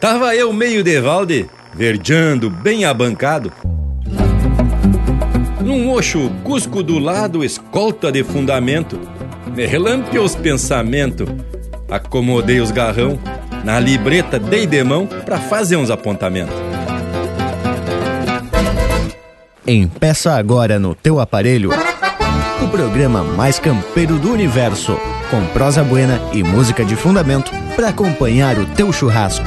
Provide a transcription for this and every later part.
Tava eu meio de valde, verdeando, bem abancado. Num oxo cusco do lado, escolta de fundamento. Me relampeou os pensamentos. Acomodei os garrão, na libreta dei de mão pra fazer uns apontamentos. Empeça agora no teu aparelho o programa mais campeiro do universo, com prosa buena e música de fundamento para acompanhar o teu churrasco.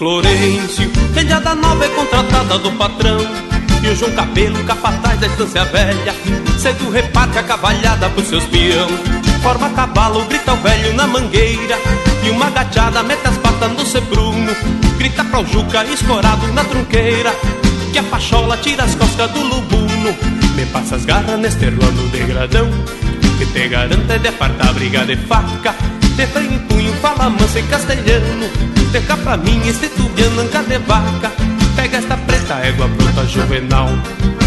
Florencio. Velhada nova é contratada do patrão. E o João Cabelo, capataz da estância velha Cedo reparte a cavalhada pros seus peão. Forma cavalo, grita o velho na mangueira. E uma gachada mete as patas no sebruno Grita pro Juca, escorado na trunqueira Que a pachola tira as costas do lubuno. Me passa as garras neste rolo degradão Que te garante de apartar briga de faca. Te em punho, fala mansa em castelhano Deixa pra mim este tubiano anca de vaca. Pega esta preta égua pronta juvenal.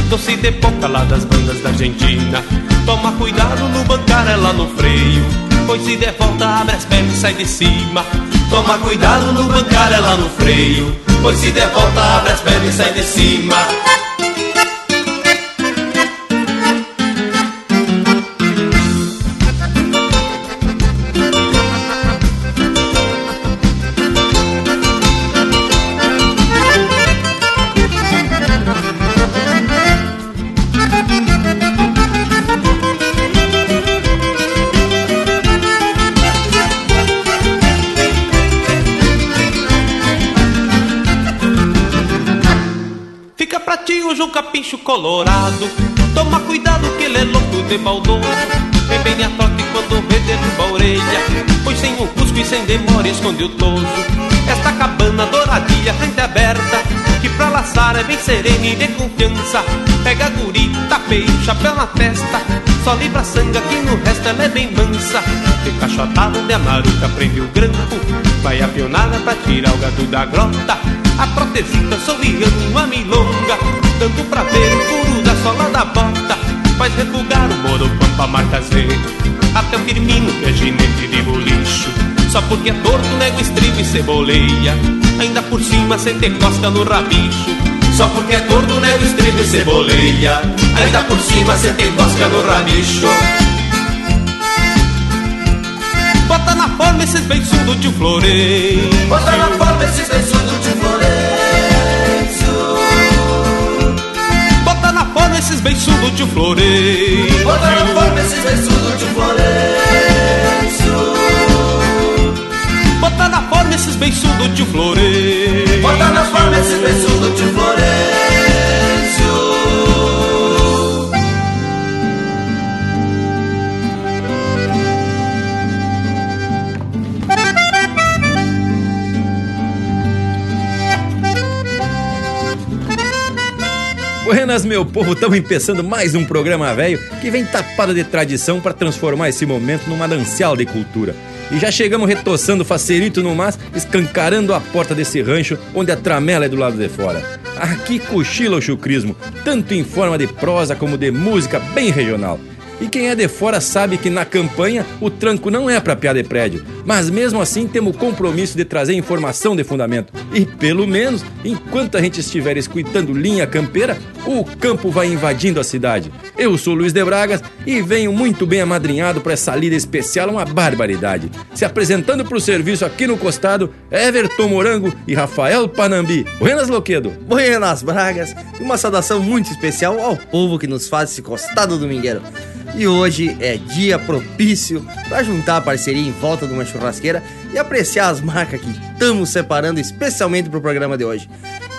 Doce de boca lá das bandas da Argentina. Toma cuidado no bancar ela no freio Pois se der volta abre as pernas e sai de cima. Toma cuidado no bancar ela no freio Pois se der volta abre as pernas e sai de cima colorado. Toma cuidado que ele é louco de maldoso Vem bem a trote quando vê derruba a orelha. Pois sem o cusco e sem demora esconde o toso. Esta cabana douradilha, frente aberta Que pra laçar é bem serena e de confiança. Pega a gurita, chapéu na testa Só livra sangue que no resto ela é bem mansa. De cachotada onde a maruca prende o grampo. Vai a pionada pra tirar o gado da grota. A protesita sorriando uma milonga. Tanto pra ver o furo da sola da bota. Faz refugar o moro pampa marca Z. Até o Firmino que é ginete de bolicho. Só porque é torto nego estribo e ceboleia. Ainda por cima cê te cosca no rabicho Só porque é torto nego estribo e ceboleia Ainda por cima cê te cosca no rabicho Bota na forma esses beiçudos de Florei Bota na forma esses esses beiçudos de Florencio. Bota na forma esses beiçudos de Florencio. Bota na forma esses beiçudos de Florencio Bota na forma esses beiçudos de Florencio Buenas, meu povo, estamos empeçando mais um programa velho que vem tapado de tradição para transformar esse momento numa dancial de cultura. E já chegamos retoçando facerito no mas, escancarando a porta desse rancho onde a tramela é do lado de fora. Aqui cochila o chucrismo, tanto em forma de prosa como de música bem regional. E quem é de fora sabe que na campanha o tranco não é para piada de prédio, mas mesmo assim temos o compromisso de trazer informação de fundamento. E pelo menos, enquanto a gente estiver escutando linha campeira, o campo vai invadindo a cidade. Eu sou Luiz de Bragas e venho muito bem amadrinhado para essa lida especial, uma barbaridade. Se apresentando para o serviço aqui no costado, Everton Morango e Rafael Panambi. Buenas, Loquedo. Buenas, Bragas. Uma saudação muito especial ao povo que nos faz esse costado domingueiro. E hoje é dia propício para juntar a parceria em volta de uma churrasqueira e apreciar as marcas que estamos separando especialmente para o programa de hoje.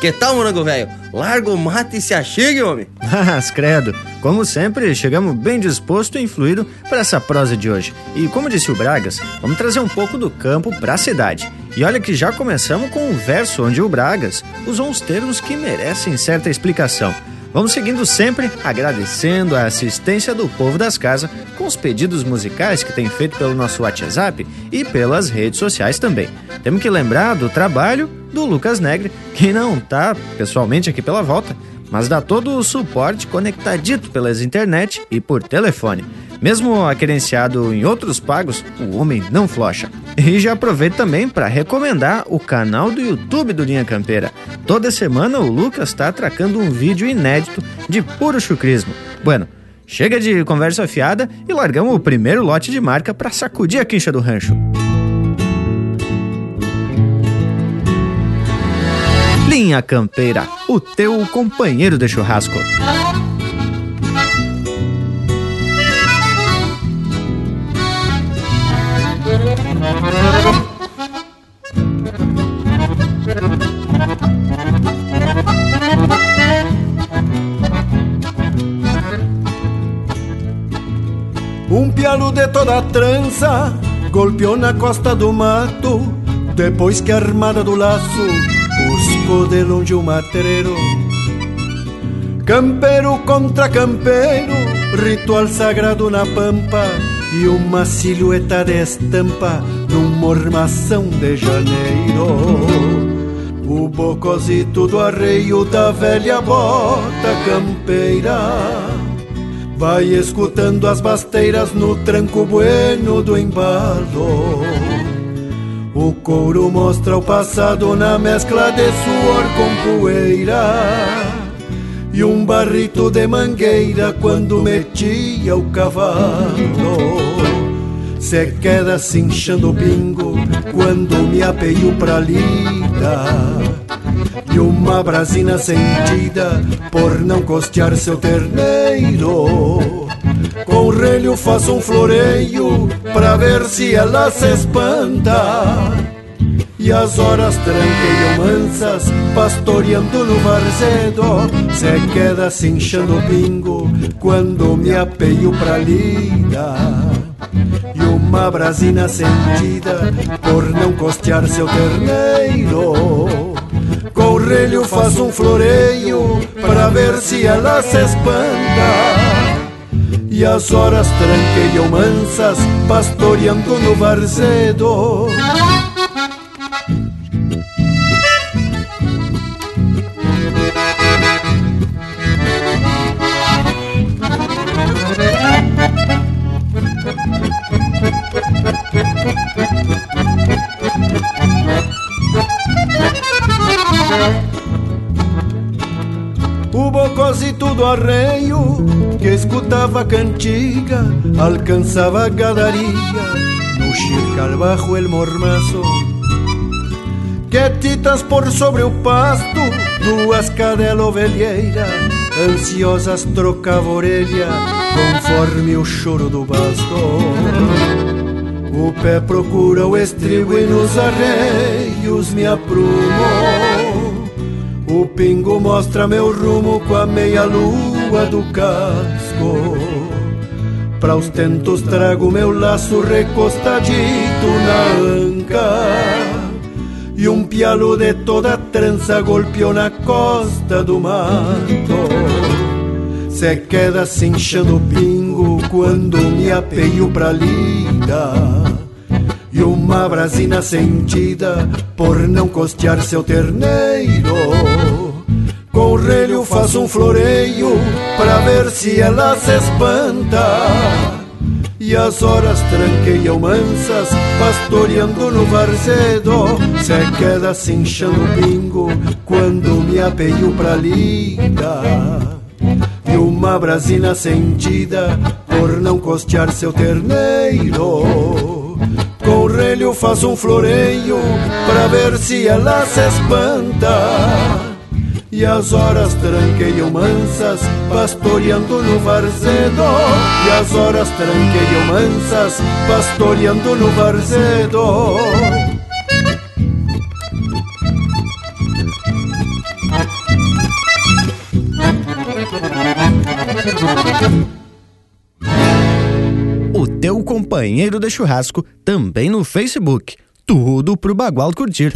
Que tal, morango velho? Larga o mate e se achegue, homem. Mas, credo, como sempre, chegamos bem disposto e influído para essa prosa de hoje. E como disse o Bragas, vamos trazer um pouco do campo para a cidade. E olha que já começamos com um verso onde o Bragas usou uns termos que merecem certa explicação. Vamos seguindo sempre agradecendo a assistência do povo das casas com os pedidos musicais que tem feito pelo nosso WhatsApp e pelas redes sociais também. Temos que lembrar do trabalho do Lucas Negre, que não está pessoalmente aqui pela volta, mas dá todo o suporte conectadito pelas internet e por telefone. Mesmo aquerenciado em outros pagos, o homem não flocha. E já aproveito também para recomendar o canal do YouTube do Linha Campeira. Toda semana o Lucas está atracando um vídeo inédito de puro chucrismo. Bueno, chega de conversa fiada e largamos o primeiro lote de marca para sacudir a quincha do rancho. Linha Campeira, o teu companheiro de churrasco. Pialo de toda trança golpeou na costa do mato, depois que a armada do laço buscou de longe o matreiro. Campeiro contra campeiro, ritual sagrado na pampa e uma silhueta de estampa num mormação de janeiro. O bocozito do arreio da velha bota campeira Vai escutando as basteiras no tranco bueno do embalo. O couro mostra o passado na mescla de suor com poeira. E um barrito de mangueira quando metia o cavalo. Se queda cinchando o pingo quando me apeio pra lida e uma brasina sentida por não costear seu terneiro. Com relho faço um floreio pra ver se ela se espanta. E as horas tranqueiam mansas, pastoreando no varzedo. Se queda cinchando o pingo quando me apeio pra lida. E uma brasina sentida por não costear seu terneiro. Relho faço um floreio para ver se ela se espanta. E as horas tranqueiam mansas, pastoreando no varzedo. O bocozito do arreio que escutava cantiga alcançava a gadaria no xircal bajo el mormaço. Quietitas por sobre o pasto, duas cadelas ovelheira, ansiosas trocava orelha conforme o choro do basto. O pé procura o estribo e nos arreios me aprumo. O pingo mostra meu rumo com a meia lua do casco. Pra os tentos trago meu laço recostadito na anca. E um pialo de toda trança golpeou na costa do mato. Se queda o pingo quando me apeio pra lida. E uma brasina sentida por não costear seu terneiro. Com relho faço um floreio pra ver se ela se espanta. E as horas tranqueiam mansas, pastoreando no varzedo. Se queda cinchando o pingo quando me apeio pra lida. E uma brasina sentida por não costear seu terneiro. Com o relho faço um floreio pra ver se ela se espanta. E as horas tranqueiam mansas, pastoreando no varzedo. E as horas tranqueiam mansas, pastoreando no varzedo. Thank companheiro de churrasco também no Facebook. Tudo pro Bagual curtir.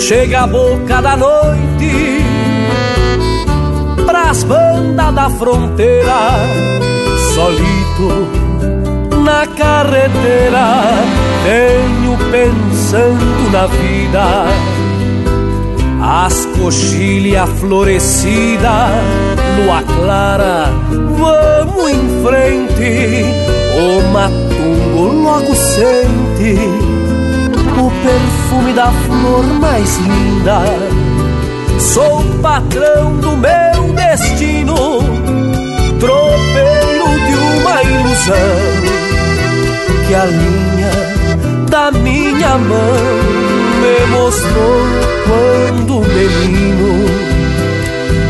Chega a boca da noite Pras bandas da fronteira Solito na carretera Venho pensando na vida As coxilhas florescidas Lua clara, vamos em frente O matungo logo sente o perfume da flor mais linda. Sou patrão do meu destino, tropeiro de uma ilusão que a linha da minha mão me mostrou quando menino,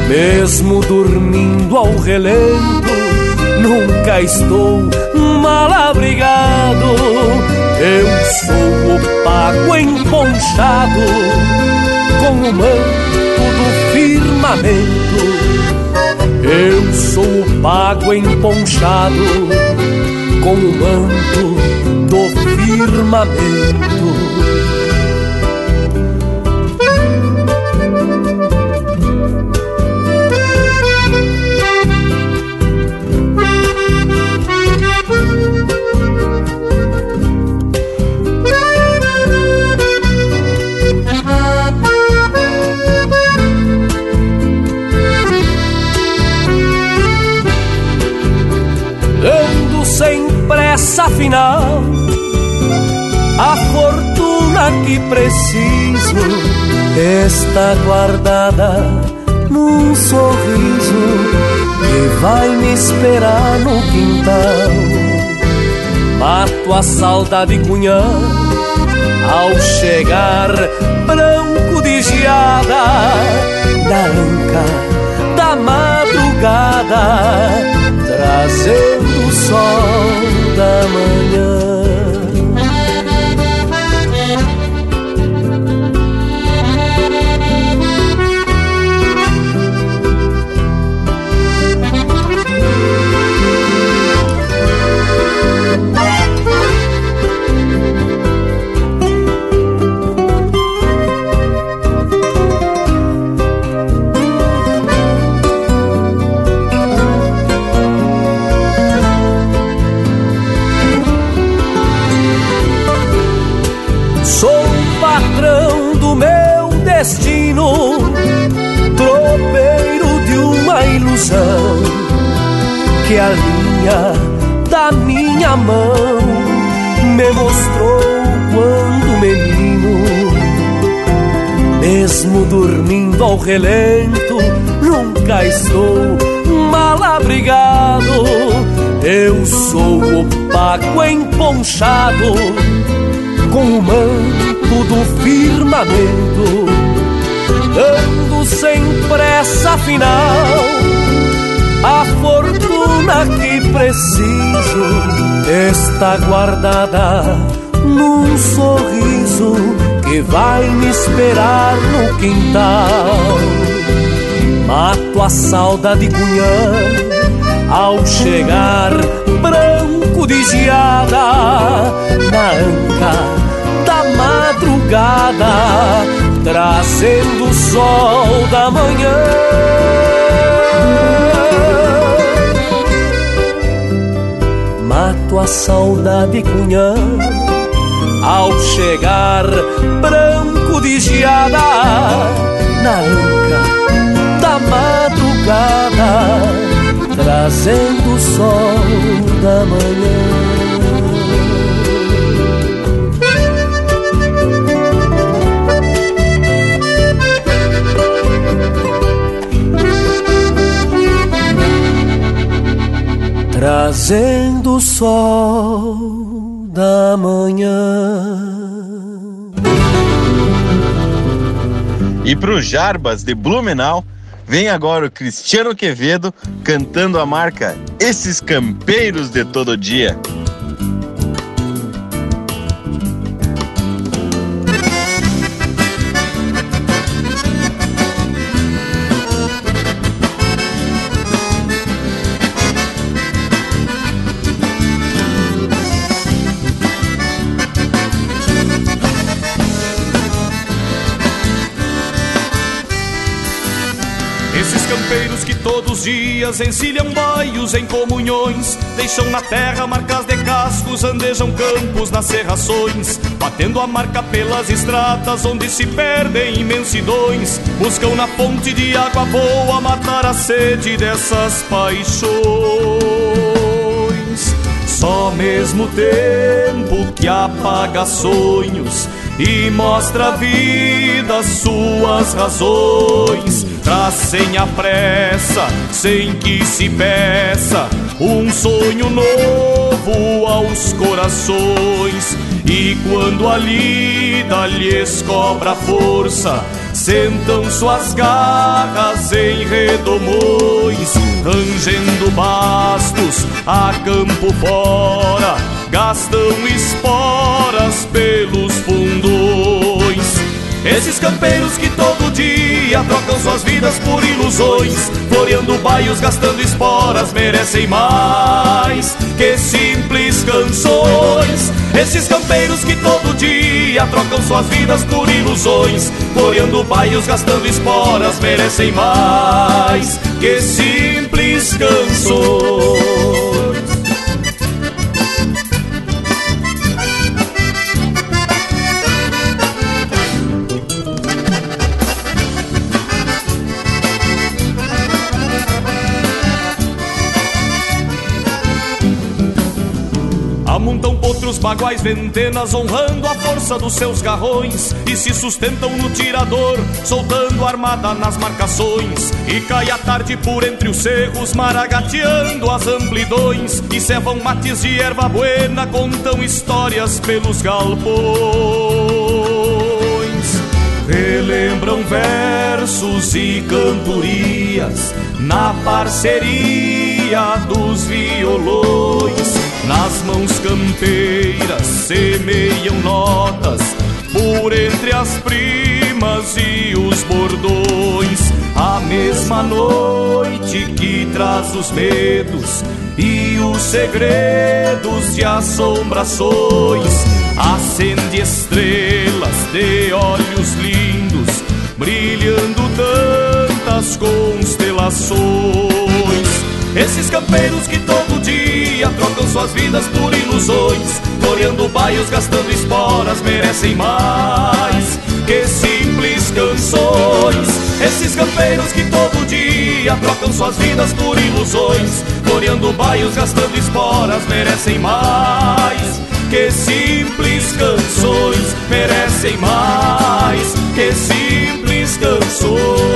mesmo dormindo ao relento, nunca estou mal abrigado eu sou o pago emponchado com o manto do firmamento. Eu sou o pago emponchado com o manto do firmamento. Final a fortuna que preciso está guardada num sorriso que vai me esperar no quintal. Mato a saudade cunhã ao chegar branco de geada da anca madrugada trazendo o sol da manhã. Que a linha da minha mão me mostrou quando menino, mesmo dormindo ao relento, nunca estou mal abrigado. Eu sou o paco emponchado com o manto do firmamento, ando sem pressa afinal a fortuna que preciso está guardada num sorriso que vai me esperar no quintal. Mato a saudade cunhã ao chegar branco de geada na anca da madrugada, trazendo o sol da manhã. Mato a saudade cunhã ao chegar branco de geada na anca da madrugada, trazendo o sol da manhã. Trazendo o sol da manhã. E pro Jarbas de Blumenau, vem agora o Cristiano Quevedo cantando a marca Esses Campeiros de Todo Dia. Dias encilham baios em comunhões, deixam na terra marcas de cascos, andejam campos nas serrações, batendo a marca pelas estradas onde se perdem imensidões, buscam na fonte de água boa matar a sede dessas paixões. Só mesmo tempo que apaga sonhos e mostra a vida suas razões. Traz sem a pressa, sem que se peça, um sonho novo aos corações. E quando a lida lhes cobra força, sentam suas garras em redomões, rangendo bastos a campo fora, gastam esporas pelos fundões. Esses campeiros que todo dia trocam suas vidas por ilusões, floreando baios, gastando esporas, merecem mais que simples canções. Esses campeiros que todo dia trocam suas vidas por ilusões, floreando baios, gastando esporas, merecem mais que simples canções. Potros, baguais, ventenas, honrando a força dos seus garrões e se sustentam no tirador, soltando armada nas marcações. E cai a tarde por entre os cerros, maragateando as amplidões e cevam mates de erva buena, contam histórias pelos galpões. Relembram versos e cantorias na parceria dos violões. Nas mãos campeiras semeiam notas por entre as primas e os bordões. A mesma noite que traz os medos e os segredos de assombrações. Acende estrelas de olhos lindos, brilhando tantas constelações. Esses campeiros que dia trocam suas vidas por ilusões, floreando baios, gastando esporas, merecem mais que simples canções. Esses campeiros que todo dia trocam suas vidas por ilusões, floreando baios, gastando esporas, merecem mais que simples canções, merecem mais que simples canções.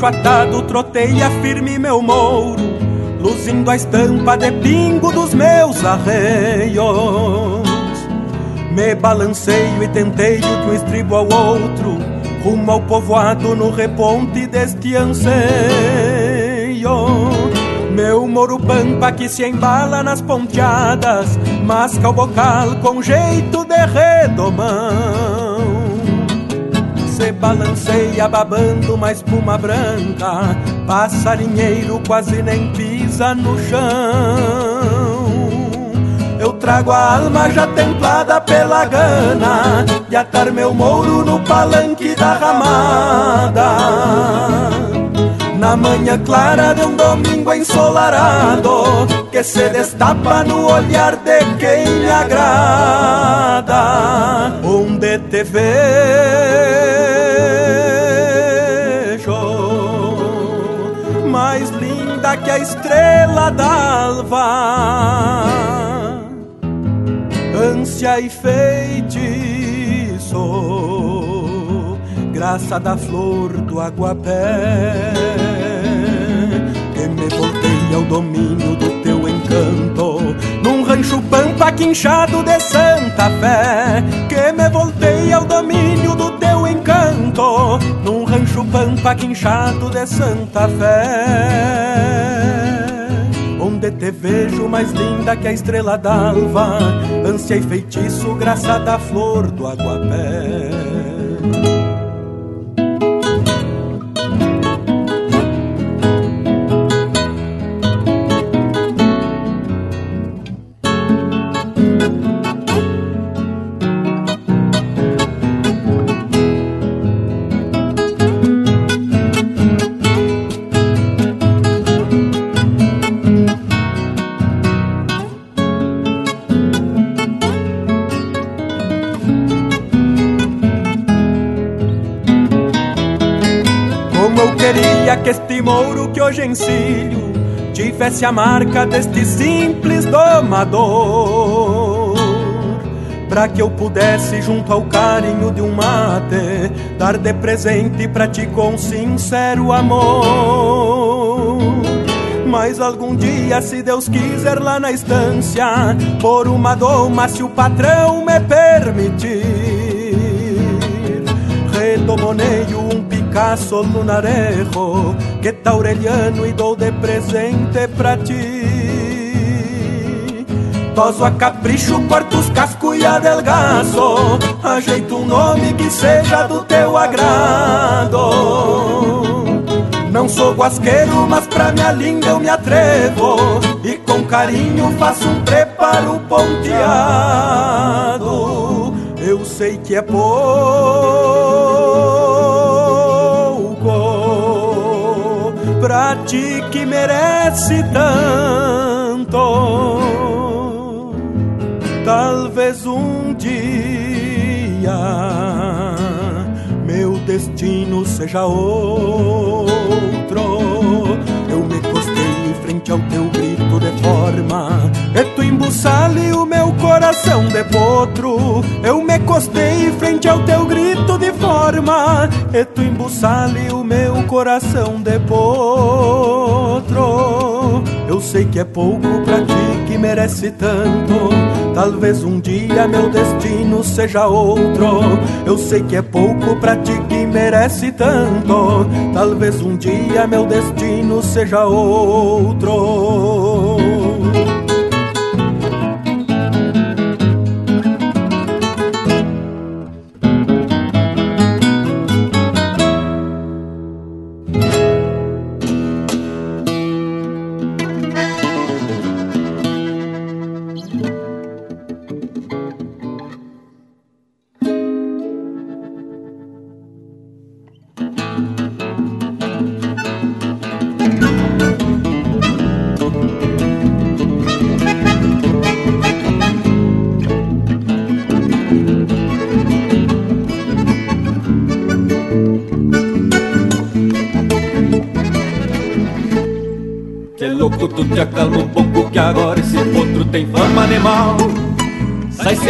Cacho atado troteia firme meu mouro, luzindo a estampa de pingo dos meus arreios. Me balanceio e tenteio de um estribo ao outro, rumo ao povoado no reponte deste anseio. Meu moro pampa que se embala nas ponteadas, masca o bocal com jeito de redomão se balanceia babando uma espuma branca, passarinheiro quase nem pisa no chão. Eu trago a alma já templada pela gana de atar meu mouro no palanque da ramada. Na manhã clara de um domingo ensolarado Que se destapa no olhar de quem me agrada Onde te vejo a estrela d'alva, ânsia e feitiço, graça da flor do aguapé, que me voltei ao domínio do teu encanto, num rancho pampa quinchado de Santa Fé, que me voltei ao domínio do teu encanto, num rancho pampa quinchado de Santa Fé. Te vejo mais linda que a estrela d'alva, ânsia e feitiço, graça da flor do aguapé. Mouro que hoje encilho tivesse a marca deste simples domador. Pra que eu pudesse, junto ao carinho de um mate, dar de presente pra ti com sincero amor. Mas algum dia, se Deus quiser, lá na estância, por uma doma, se o patrão me permitir, redomoneio um Picasso lunarejo que tá Aureliano e dou de presente pra ti. Toso a capricho, corto os cascos e adelgaço, ajeito um nome que seja do teu agrado. Não sou guasqueiro, mas pra minha linda eu me atrevo E com carinho faço um preparo ponteado Eu sei que é pouco Pra ti que merece tanto Talvez um dia meu destino seja outro. De forma, e tu embuçale o meu coração de potro. Eu me costei em frente ao teu grito de forma, e tu embuçale o meu coração de potro. Eu sei que é pouco pra ti que merece tanto. Talvez um dia meu destino seja outro. Eu sei que é pouco pra ti que merece tanto. Talvez um dia meu destino seja outro.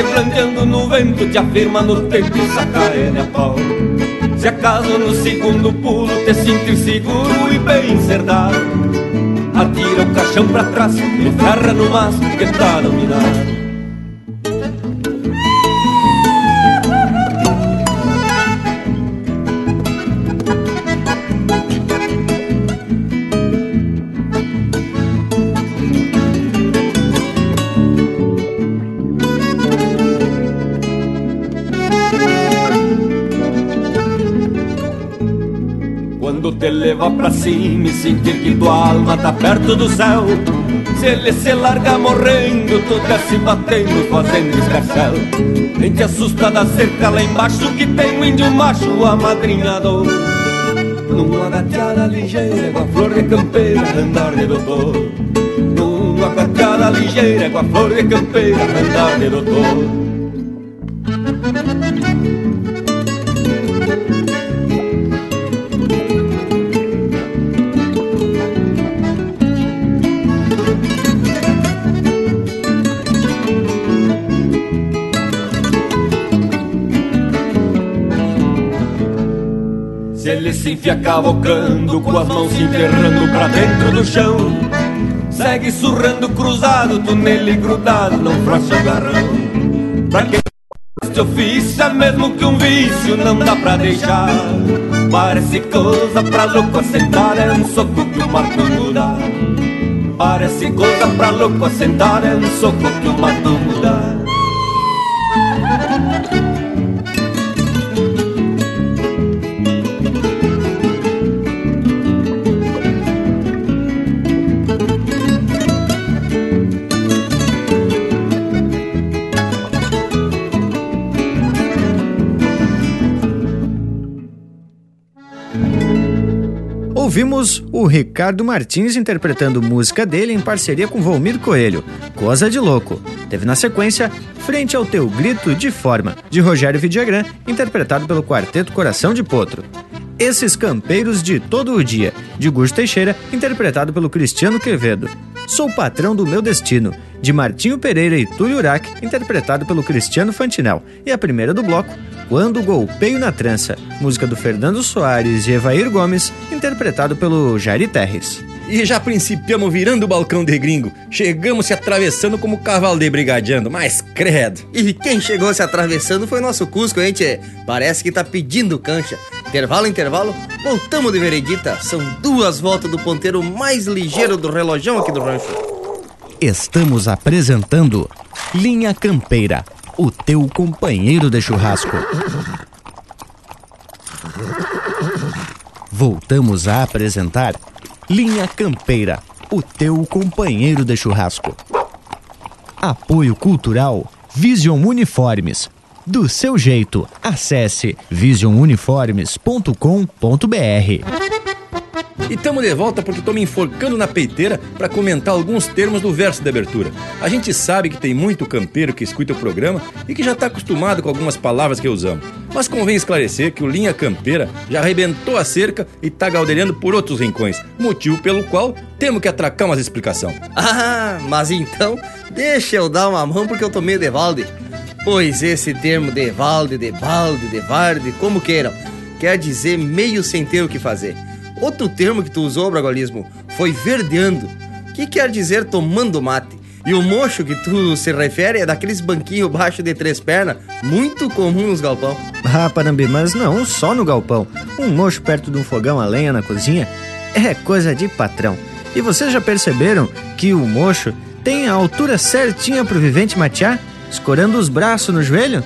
Se no vento, te afirma no tempo e saca ele a pau. Se acaso no segundo pulo te sentir seguro e bem cerdado Atira o caixão pra trás e ferra no mastro que está dominado cima e sentir que tua alma tá perto do céu. Se ele se larga morrendo, tu desce batendo, fazendo escarcel Nem te assusta da cerca lá embaixo que tem um índio macho amadrinhador Numa gateada ligeira com a flor de campeira, andar de doutor. Numa gateada ligeira com a flor de campeira, andar de doutor Se enfia cavocando, com as mãos se enterrando pra dentro do chão segue surrando cruzado, tu nele grudado, não frouxa o garrão. Pra quem este ofício é mesmo que um vício, não dá pra deixar. Parece coisa pra louco assentar, é um soco que o mato muda. Parece coisa pra louco assentar, é um soco que o mato muda. O Ricardo Martins interpretando música dele em parceria com Volmir Coelho, Coisa de Louco. Teve na sequência Frente ao Teu Grito de Forma, de Rogério Vidagrã, interpretado pelo Quarteto Coração de Potro. Esses Campeiros de Todo o Dia, de Gusto Teixeira, interpretado pelo Cristiano Quevedo. Sou Patrão do Meu Destino, de Martinho Pereira e Túlio Urac, interpretado pelo Cristiano Fantinel. E a primeira do bloco, Quando Golpeio na Trança, música do Fernando Soares e Evair Gomes, interpretado pelo Jairi Terres. E já principiamos virando o balcão de gringo. Chegamos se atravessando como cavalo de brigadeando, mas credo. E quem chegou se atravessando foi nosso Cusco, hein, tchê? Parece que tá pedindo cancha. Intervalo, intervalo, voltamos de veredita. São duas voltas do ponteiro mais ligeiro do relojão aqui do rancho. Estamos apresentando Linha Campeira, o teu companheiro de churrasco. Voltamos a apresentar Linha Campeira, o teu companheiro de churrasco. Apoio Cultural Vision Uniformes. Do seu jeito, acesse visionuniformes.com.br. E tamo de volta porque tô me enforcando na peiteira para comentar alguns termos do verso de abertura. A gente sabe que tem muito campeiro que escuta o programa e que já tá acostumado com algumas palavras que usamos. Mas convém esclarecer que o Linha Campeira já arrebentou a cerca e tá galdeirando por outros rincões, motivo pelo qual temos que atracar umas explicação. Ah, mas então, deixa eu dar uma mão porque eu tô meio de valde. Pois esse termo de valde, de balde, de varde, como queiram, quer dizer meio sem ter o que fazer. Outro termo que tu usou, Bragualismo, foi verdeando, que quer dizer tomando mate. E o mocho que tu se refere é daqueles banquinhos baixo de três pernas, muito comum nos galpão. Ah, Parambi, mas não só no galpão. Um mocho perto de um fogão a lenha na cozinha é coisa de patrão. E vocês já perceberam que o mocho tem a altura certinha pro vivente matear, escorando os braços no joelho?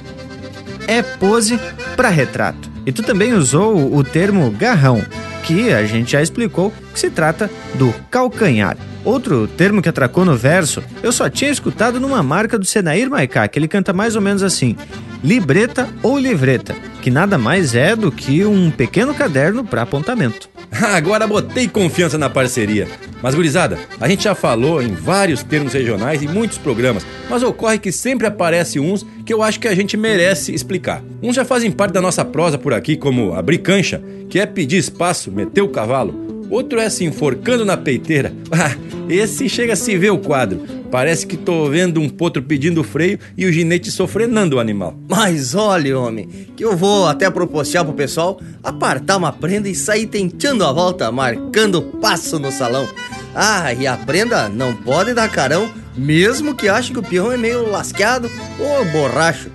É pose para retrato. E tu também usou o termo garrão, que a gente já explicou que se trata do calcanhar. Outro termo que atracou no verso, eu só tinha escutado numa marca do Senair Maicá, que ele canta mais ou menos assim: libreta ou livreta, que nada mais é do que um pequeno caderno para apontamento. Agora botei confiança na parceria. Mas, gurizada, a gente já falou em vários termos regionais em muitos programas, mas ocorre que sempre aparece uns que eu acho que a gente merece explicar. Uns já fazem parte da nossa prosa por aqui, como abrir cancha, que é pedir espaço, meter o cavalo. Outro é se enforcando na peiteira. Ah, esse chega a se ver o quadro. Parece que tô vendo um potro pedindo freio e o ginete sofrenando o animal. Mas olha, homem, que eu vou até proporcionar pro pessoal apartar uma prenda e sair tentando a volta, marcando passo no salão. Ah, e a prenda não pode dar carão, mesmo que ache que o peão é meio lasqueado ou borracho.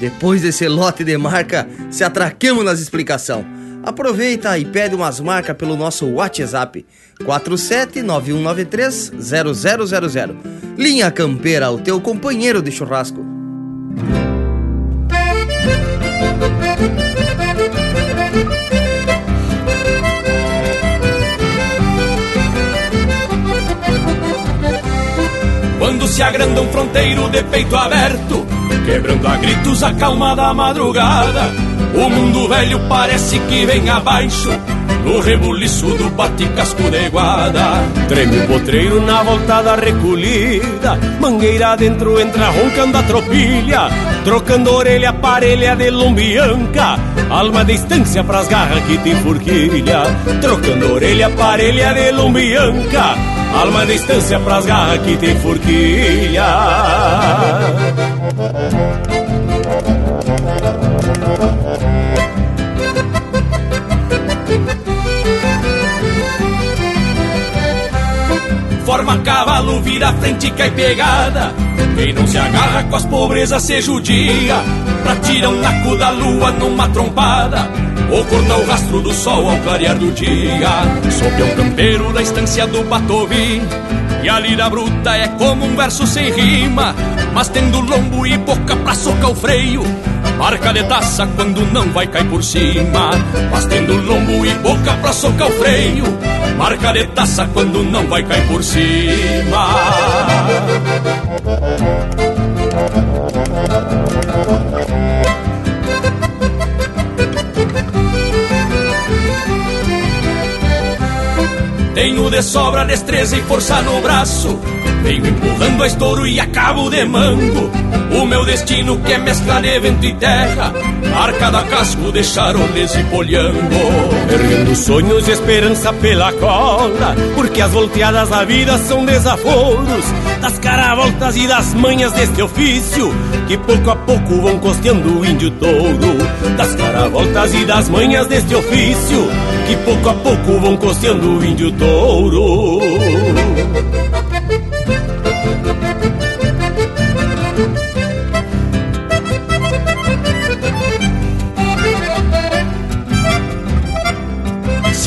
Depois desse lote de marca, se atraquemos nas explicações. Aproveita e pede umas marcas pelo nosso WhatsApp 4791930000. Linha Campeira, o teu companheiro de churrasco. Quando se agranda um fronteiro de peito aberto, quebrando a gritos a calma da madrugada, o mundo velho parece que vem abaixo no rebuliço do bate-casco de guarda Treme o potreiro na volta da recolhida Mangueira dentro entra roncando a tropilha Trocando orelha, parelha de lombianca. Alma de distância pras garras que tem forquilha Trocando orelha, parelha de lombianca. Alma de distância pras garras que tem forquilha forma cavalo frente cai pegada. Quem não se agarra com as pobrezas se judia. Pra tirar um naco da lua numa trompada. Ou cortar o rastro do sol ao clarear do dia. Sob o campeiro da estância do Batovi. E a lira bruta é como um verso sem rima. Mas tendo lombo e boca pra socar o freio. Marca de taça quando não vai cair por cima. Mas tendo lombo e boca pra socar o freio. Marca de taça quando não vai cair por cima. Tenho de sobra destreza e força no braço Venho empurrando a estouro e acabo de mango. O meu destino que é mescla de vento e terra Marca da casco de charoles e polhango Erguendo sonhos e esperança pela cola Porque as volteadas da vida são desaforos Das caravoltas e das manhas deste ofício Que pouco a pouco vão costeando o índio touro. Das caravoltas e das manhas deste ofício Que pouco a pouco vão costeando o índio touro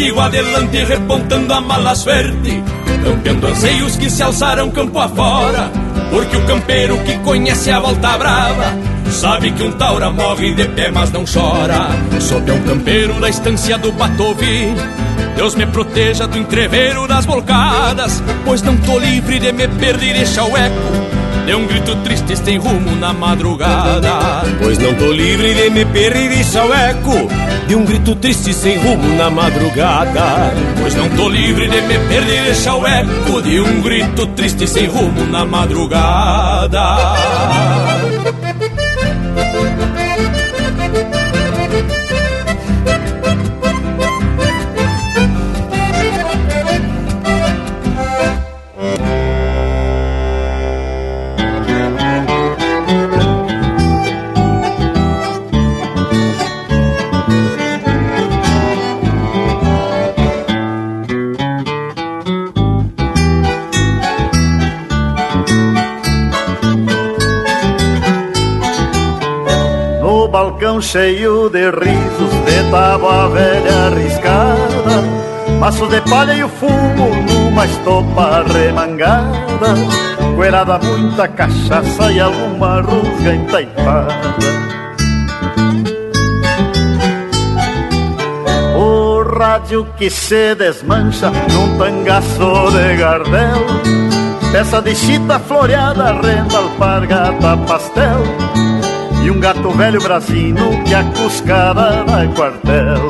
Sigo adelante repontando a mala suerte Campeando anseios que se alçaram campo afora Porque o campeiro que conhece a volta brava Sabe que um taura morre de pé mas não chora. Sob um campeiro da estância do Batovi. Deus me proteja do entreveiro das volcadas Pois não tô livre de me perder e deixar o eco de um grito triste sem rumo na madrugada. Pois não tô livre de me perder e deixar o eco De um grito triste sem rumo na madrugada. Pois não tô livre de me perder e deixar o eco De um grito triste sem rumo na madrugada balcão cheio de risos, de tábua velha arriscada, maços de palha e o fumo numa estopa remangada, coelhada muita cachaça e alguma rusga entaipada. O rádio que se desmancha num tangaço de gardel, peça de chita floreada, renda, alpargata, pastel e um gato velho brasino que a cuscada dá quartel.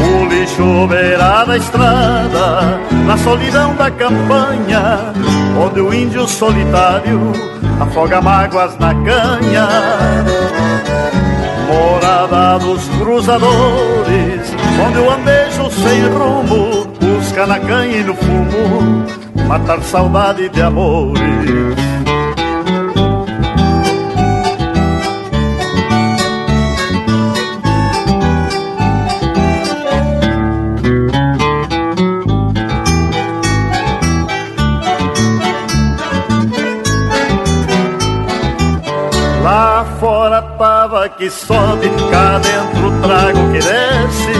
O lixo beira da estrada, na solidão da campanha, onde o índio solitário afoga mágoas na canha. Morada dos cruzadores, onde o andejo sem rumo busca na canha e no fumo matar saudade de amores. Que sobe, cá dentro trago que desce.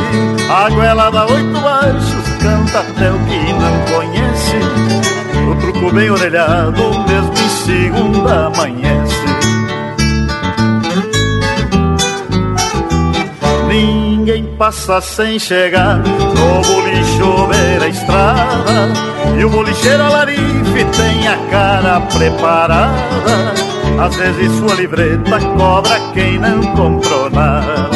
A goela dá oito baixos, canta até o que não conhece. O truco bem orelhado, mesmo em segunda amanhece. Ninguém passa sem chegar no bolicho beira a estrada. E o bolicheiro alarife tem a cara preparada. Às vezes sua livreta cobra quem não comprou nada.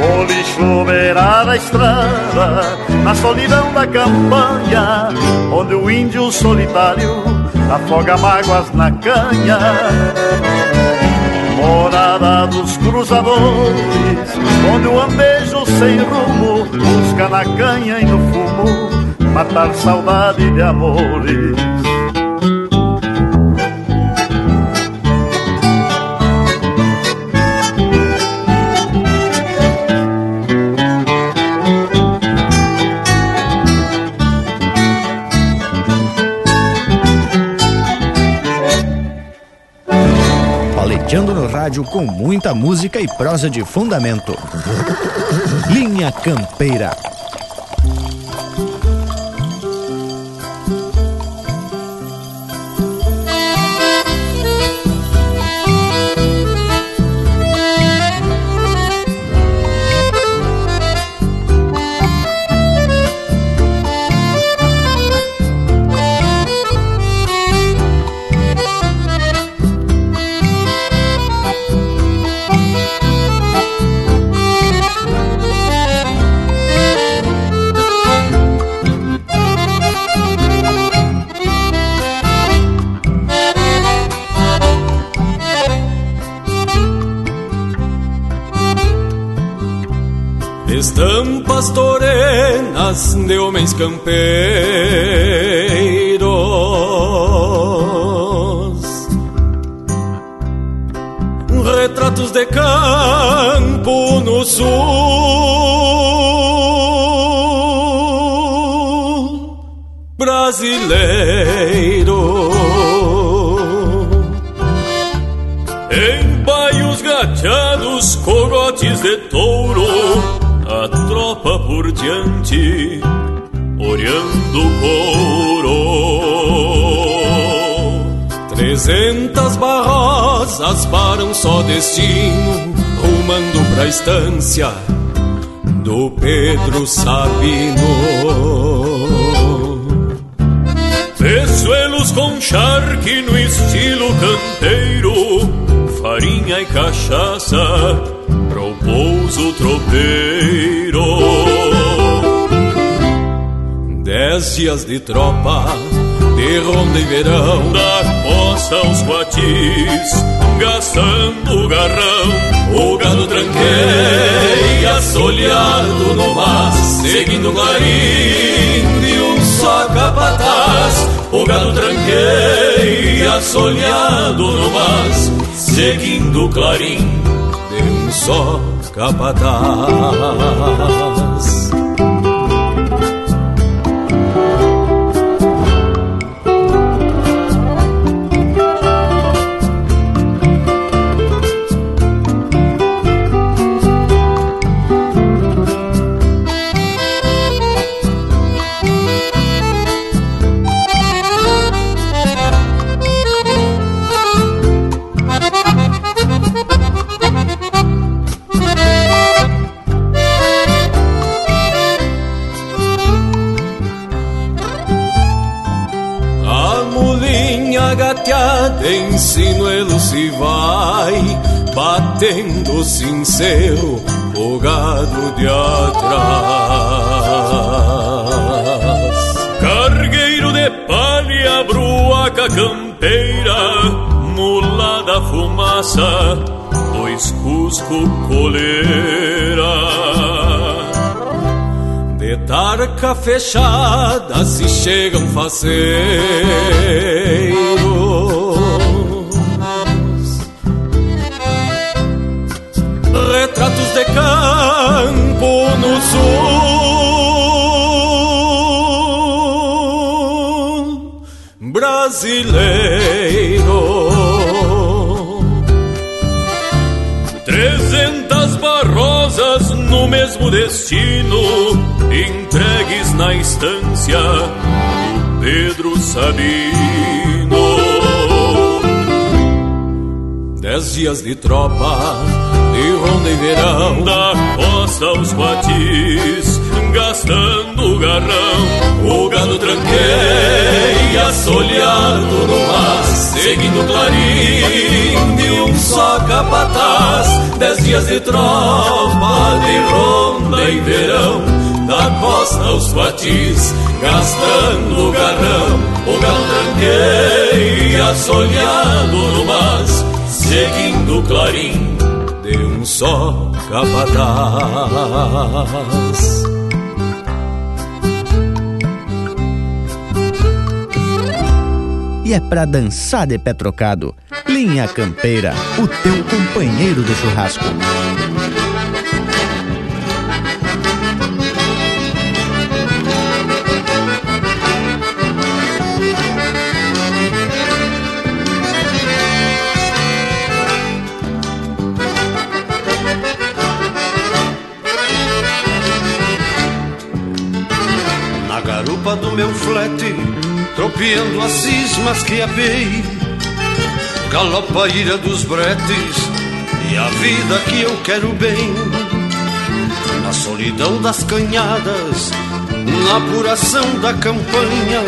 Bolicho beira da estrada, na solidão da campanha, onde o índio solitário afoga mágoas na canha. Morada dos cruzadores, onde o andejo sem rumo busca na canha e no fumo matar saudade de amores. Rádio com muita música e prosa de fundamento. Linha Campeira. De destino, rumando pra estância do Pedro Sabino. Peçoelos com charque no estilo canteiro, farinha e cachaça pouso tropeiro. Dez dias de tropa, de ronda e verão, da costa aos guatis, gastando o garrão. O gado tranqueia, soleado no mar, seguindo o clarim de um só capataz. O gado tranqueia, soleado no mar, seguindo o clarim de um só capataz. Fumaça, dois cusco coleira. De tarca fechada se chegam faceiros destino, entregues na estância do Pedro Sabino. Dez dias de tropa de ronda e verão, da costa aos quatis, gastando o garrão. O gado tranqueia, soleado no mar, seguindo o clarim de um só capataz. Dez dias de tropa, de ronda e verão, da costa aos quatis, gastando o garrão. O tranqueia, soleado no mar, seguindo o clarim de um só capataz. E é pra dançar de pé trocado. Linha Campeira, o teu companheiro do churrasco. Reflete, tropeando as cismas que apei. Galopa a ira dos bretes e a vida que eu quero bem. Na solidão das canhadas, na apuração da campanha,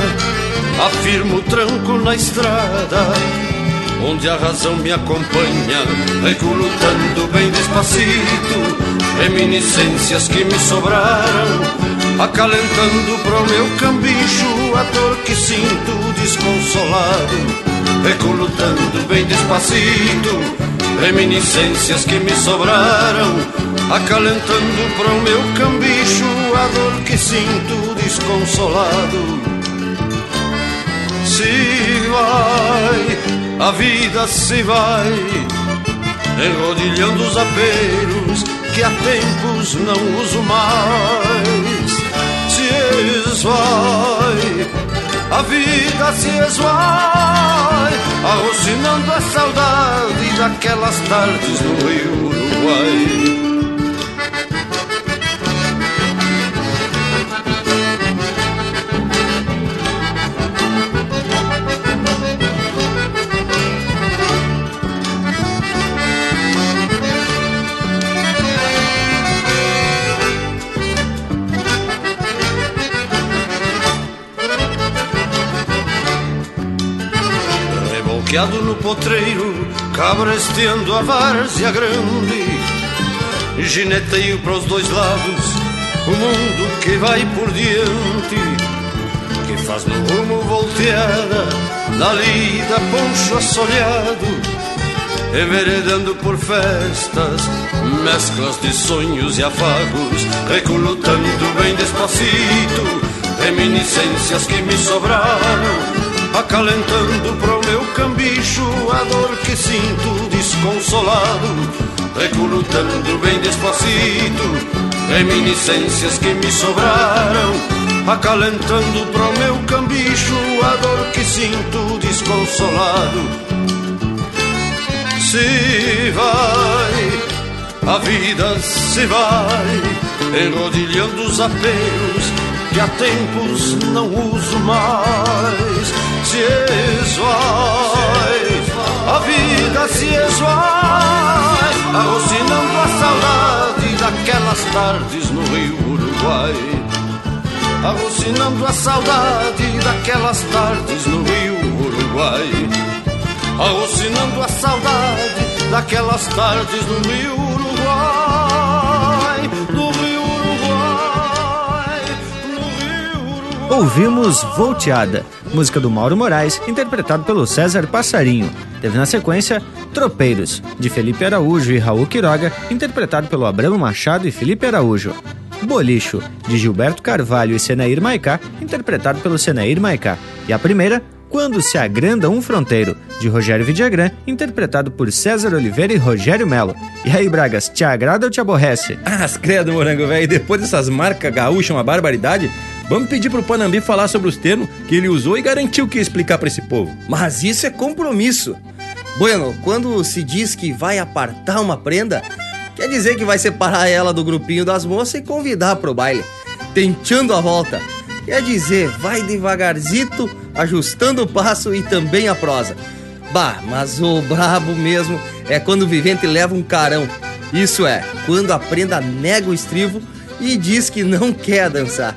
afirmo o tranco na estrada, onde a razão me acompanha, recolutando bem despacito, reminiscências que me sobraram acalentando pro meu cambicho a dor que sinto desconsolado, recolutando bem despacito, reminiscências que me sobraram, acalentando pro meu cambicho a dor que sinto desconsolado. Se vai, a vida se vai, enrodilhando os aperos que há tempos não uso mais a vida se esvai, alucinando a saudade daquelas tardes no Rio Uruguai. Bloqueado no potreiro, cabresteando a várzea grande. Gineteio para os dois lados, o mundo que vai por diante. Que faz no rumo volteada, da lida poncho assolhado. Enveredando por festas, mesclas de sonhos e afagos, recolutando bem despacito, reminiscências que me sobraram acalentando pro meu cambicho a dor que sinto desconsolado, recrutando bem despacito, reminiscências que me sobraram, acalentando pro meu cambicho a dor que sinto desconsolado. Se vai, a vida se vai, enrodilhando os apelos que há tempos não uso mais. Se esvai, a vida se esvai, alucinando a saudade daquelas tardes no Rio Uruguai. Alucinando a saudade daquelas tardes no Rio Uruguai. Alucinando a saudade daquelas tardes no Rio Uruguai. Ouvimos Volteada, música do Mauro Moraes, interpretado pelo César Passarinho. Teve na sequência Tropeiros, de Felipe Araújo e Raul Quiroga, interpretado pelo Abramo Machado e Felipe Araújo. Bolicho, de Gilberto Carvalho e Senair Maicá, interpretado pelo Senair Maicá. E a primeira, Quando se agranda um fronteiro, de Rogério Vidagrã, interpretado por César Oliveira e Rogério Melo. E aí, Bragas, te agrada ou te aborrece? Ah, credo, morango velho, depois dessas marcas gaúchas, uma barbaridade, Vamos pedir pro Panambi falar sobre os termos que ele usou e garantiu que ia explicar para esse povo. Mas isso é compromisso. Bueno, quando se diz que vai apartar uma prenda, quer dizer que vai separar ela do grupinho das moças e convidar pro baile, tentando a volta. Quer dizer, vai devagarzito, ajustando o passo e também a prosa. Bah, mas o brabo mesmo é quando o vivente leva um carão. Isso é, quando a prenda nega o estrivo e diz que não quer dançar.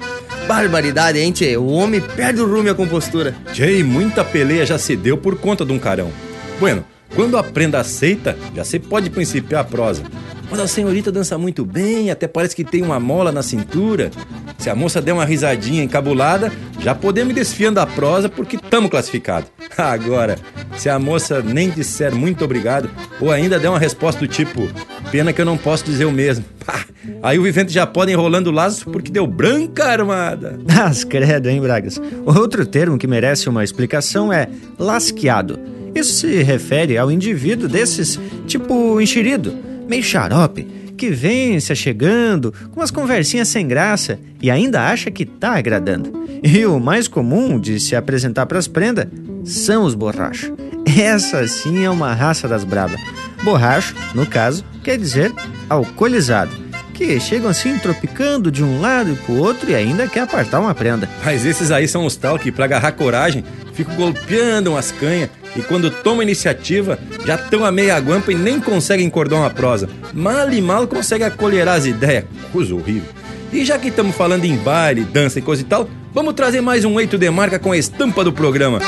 Barbaridade, hein, tchê? O homem perde o rumo e a compostura. Tchê, muita peleia já se deu por conta de um carão. Bueno, quando a prenda aceita, já se pode principiar a prosa. Quando a senhorita dança muito bem, até parece que tem uma mola na cintura. Se a moça der uma risadinha encabulada, já podemos ir desfiando a prosa porque estamos classificados. Agora, se a moça nem disser muito obrigado, ou ainda der uma resposta do tipo, pena que eu não posso dizer o mesmo. Pá, aí o vivente já pode enrolando o laço porque deu branca armada. As credo, hein, Bragas? Outro termo que merece uma explicação é lasqueado. Isso se refere ao indivíduo desses, tipo enxerido, meio xarope, que vem se achegando com umas conversinhas sem graça e ainda acha que tá agradando. E o mais comum de se apresentar para as prendas são os borrachos. Essa sim é uma raça das brabas. Borracho, no caso, quer dizer alcoolizado. que chegam assim tropicando de um lado e pro outro e ainda quer apartar uma prenda. Mas esses aí são os tal que, pra agarrar coragem, ficam golpeando umas canhas e quando tomam iniciativa já estão a meia guampa e nem conseguem encordar uma prosa. Mal e mal conseguem acolher as ideias. Coisa horrível. E já que estamos falando em baile, dança e coisa e tal, vamos trazer mais um eito de marca com a estampa do programa.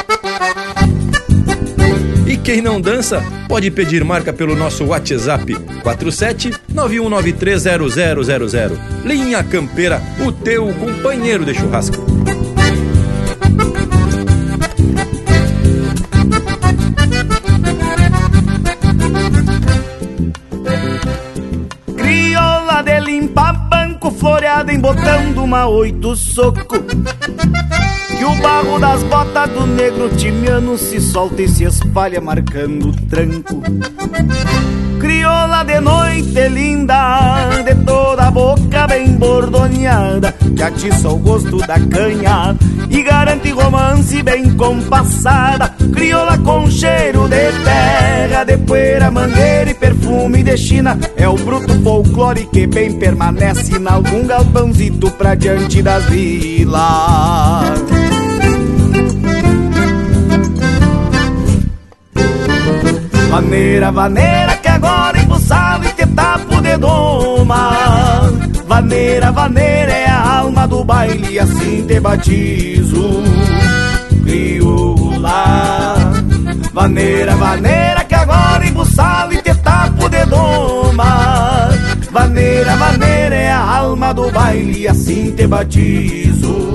Quem não dança, pode pedir marca pelo nosso WhatsApp 47 91930000. Linha Campeira, o teu companheiro de churrasco. Crioula de limpa banco floreada em botão de uma oito soco que o barro das botas do negro timiano se solta e se espalha marcando o tranco. Crioula de noite linda, de toda a boca bem bordoneada, que atiça o gosto da canha e garante romance bem compassada. Crioula com cheiro de terra, de poeira, mangueira e perfume de China. É o bruto folclore que bem permanece em algum galpãozito pra diante das vilas. Vaneira, vaneira, que agora embuçado e tapo de doma. Vaneira, vaneira, é a alma do baile, assim te batizo. Crioula. Vaneira, vaneira, que agora embuçado e tapo de doma. Vaneira, vaneira, é a alma do baile, assim te batizo.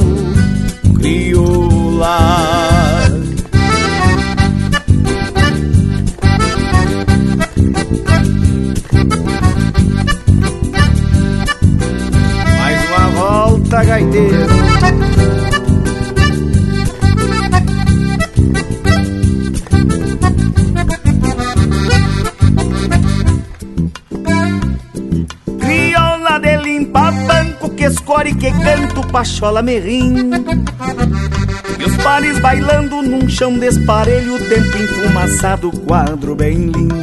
Crioula. Volta, gaiteiro. Crioula de limpa banco que escore que canto pachola merrim. E os pares bailando num chão desparelho, tempo enfumaçado, quadro bem lindo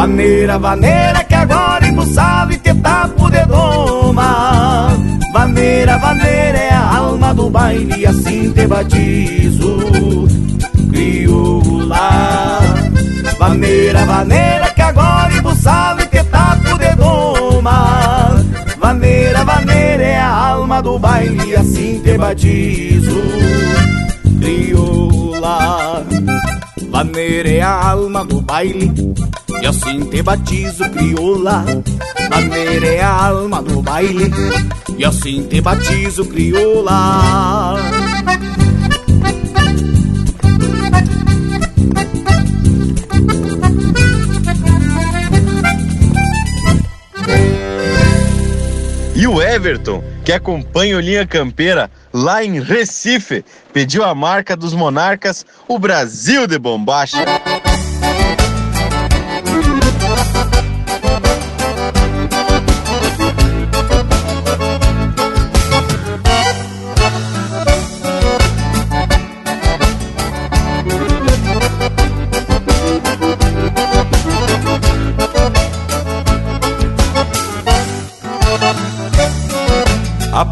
Vaneira, vaneira, que agora embuçado e te tapo de doma. Vaneira, vaneira, é a alma do baile, assim te batizo. Crioula. Vaneira, vaneira, que agora embuçado e te tapo de doma. Vaneira, vaneira, é a alma do baile, assim te batizo. Crioula. Vaneira é a alma do baile e assim te batizo, crioula. Maneira é a alma do baile. E assim te batizo, crioula. E o Everton, que acompanha o Linha Campeira lá em Recife, pediu a marca dos monarcas, o Brasil de Bombacha.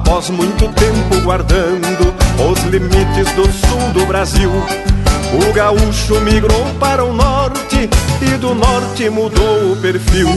Após muito tempo guardando os limites do sul do Brasil, o gaúcho migrou para o norte e do norte mudou o perfil.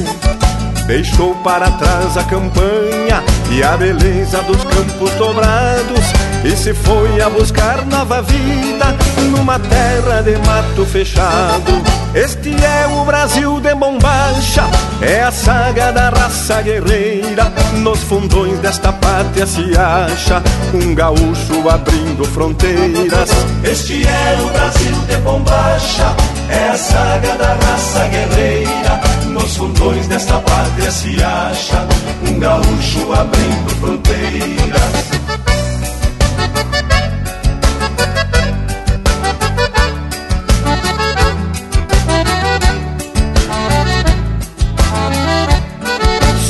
Deixou para trás a campanha e a beleza dos campos dobrados e se foi a buscar nova vida numa terra de mato fechado. Este é o Brasil de bombacha, é a saga da raça guerreira. Nos fundões desta pátria se acha um gaúcho abrindo fronteiras. Este é o Brasil de bombacha, é a saga da raça guerreira. Nos fundões desta pátria se acha um gaúcho abrindo fronteiras.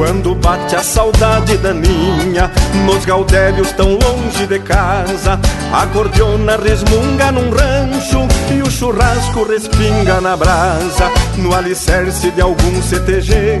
Quando bate a saudade daninha Nos gaudérios tão longe de casa A cordiona resmunga num rancho E o churrasco respinga na brasa No alicerce de algum CTG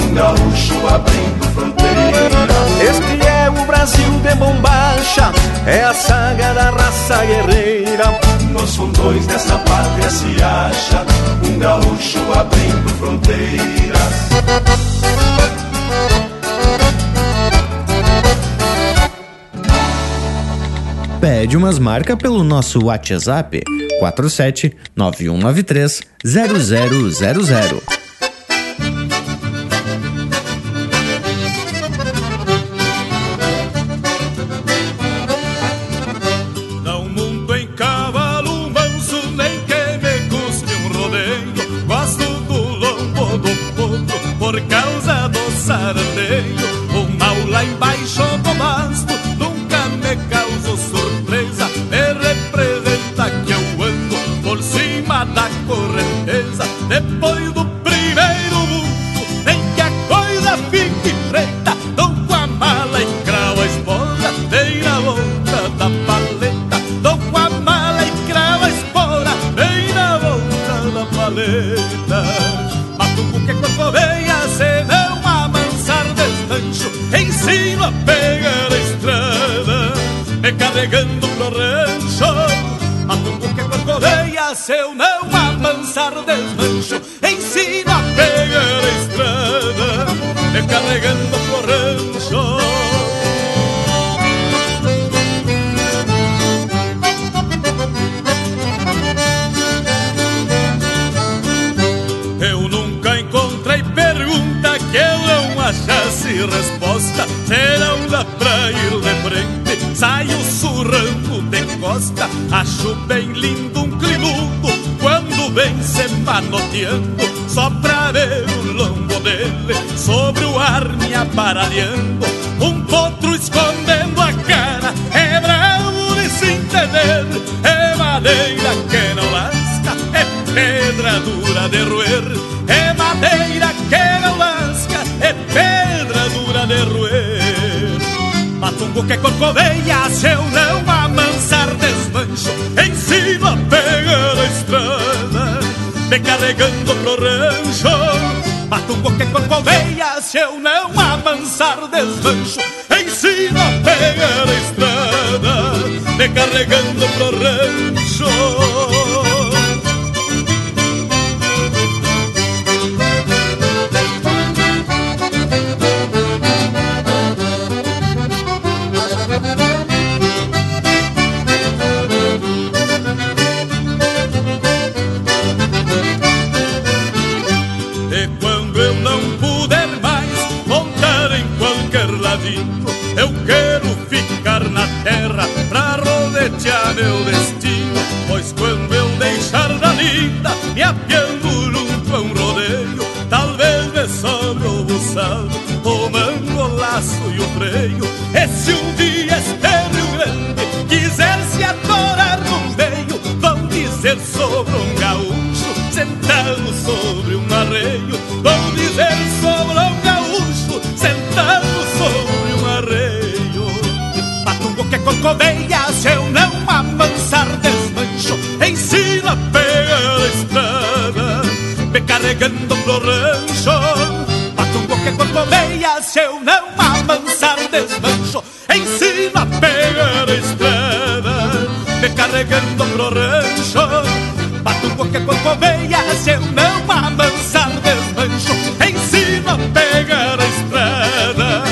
um gaúcho abrindo fronteiras. Este é o Brasil de bombacha, é a saga da raça guerreira. Nos fundões desta pátria se acha um gaúcho abrindo fronteiras. Pede umas marcas pelo nosso WhatsApp 47 9193 0000. Amansar desmancho Ensina a pegar a estrada Me carregando pro rancho Patungo que corcoveia se eu não amansar desmancho Ensina a pegar a estrada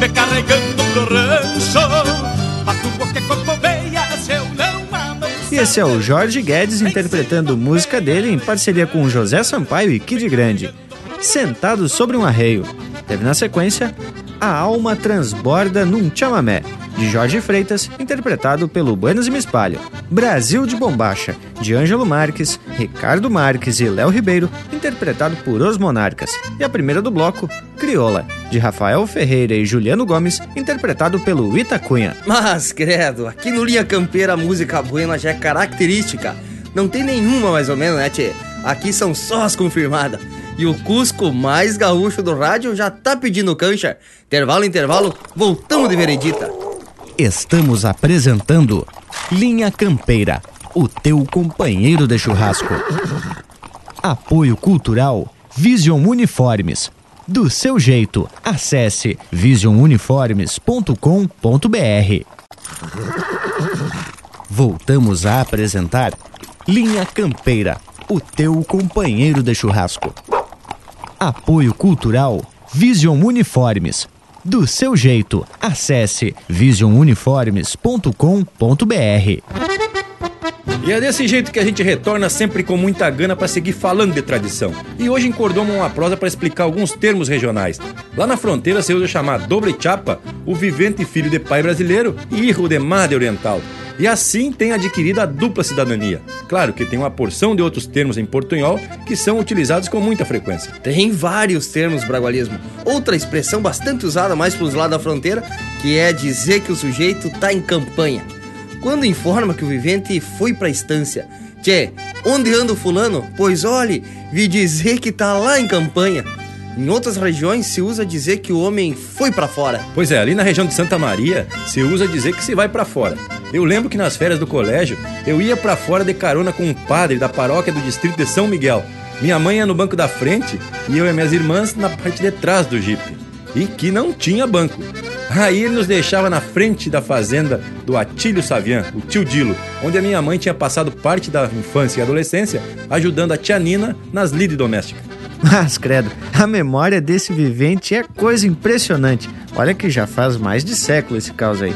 Me carregando pro rancho Patungo que corcoveia se eu não amansar E esse é o Jorge Guedes interpretando música dele em parceria com José Sampaio e Kid Grande. Sentado sobre um arreio. Teve na sequência A Alma Transborda num Chamamé, de Jorge Freitas, interpretado pelo Buenos e Me Espalho. Brasil de Bombacha, de Ângelo Marques, Ricardo Marques e Léo Ribeiro, interpretado por Os Monarcas. E a primeira do bloco, Crioula, de Rafael Ferreira e Juliano Gomes, interpretado pelo Itacunha. Mas, credo, aqui no Linha Campeira a música buena já é característica. Não tem nenhuma mais ou menos, né, tchê? Aqui são só as confirmadas. E o Cusco mais gaúcho do rádio já tá pedindo cancha. Intervalo, intervalo, voltamos de veredita. Estamos apresentando Linha Campeira, o teu companheiro de churrasco. Apoio Cultural Vision Uniformes. Do seu jeito, acesse visionuniformes.com.br. Voltamos a apresentar Linha Campeira, o teu companheiro de churrasco. Apoio Cultural Vision Uniformes. Do seu jeito, acesse visionuniformes.com.br. E é desse jeito que a gente retorna sempre com muita gana para seguir falando de tradição. E hoje encordamos uma prosa para explicar alguns termos regionais. Lá na fronteira se usa chamar doble chapa o vivente filho de pai brasileiro e hijo de madre oriental. E assim tem adquirido a dupla cidadania. Claro que tem uma porção de outros termos em portunhol que são utilizados com muita frequência. Tem vários termos bragualismo. Outra expressão bastante usada mais pros lados da fronteira, que é dizer que o sujeito tá em campanha. Quando informa que o vivente foi pra estância. Tchê, onde anda o fulano? Pois olhe, vi dizer que tá lá em campanha. Em outras regiões se usa dizer que o homem foi pra fora. Pois é, ali na região de Santa Maria se usa dizer que se vai pra fora. Eu lembro que nas férias do colégio eu ia pra fora de carona com um padre da paróquia do distrito de São Miguel. Minha mãe ia no banco da frente e eu e minhas irmãs na parte de trás do jipe. E que não tinha banco. Aí ele nos deixava na frente da fazenda do Atílio Savian, o tio Dilo, onde a minha mãe tinha passado parte da infância e adolescência ajudando a tia Nina nas lides domésticas. Mas, credo, a memória desse vivente é coisa impressionante. Olha que já faz mais de século esse caos aí.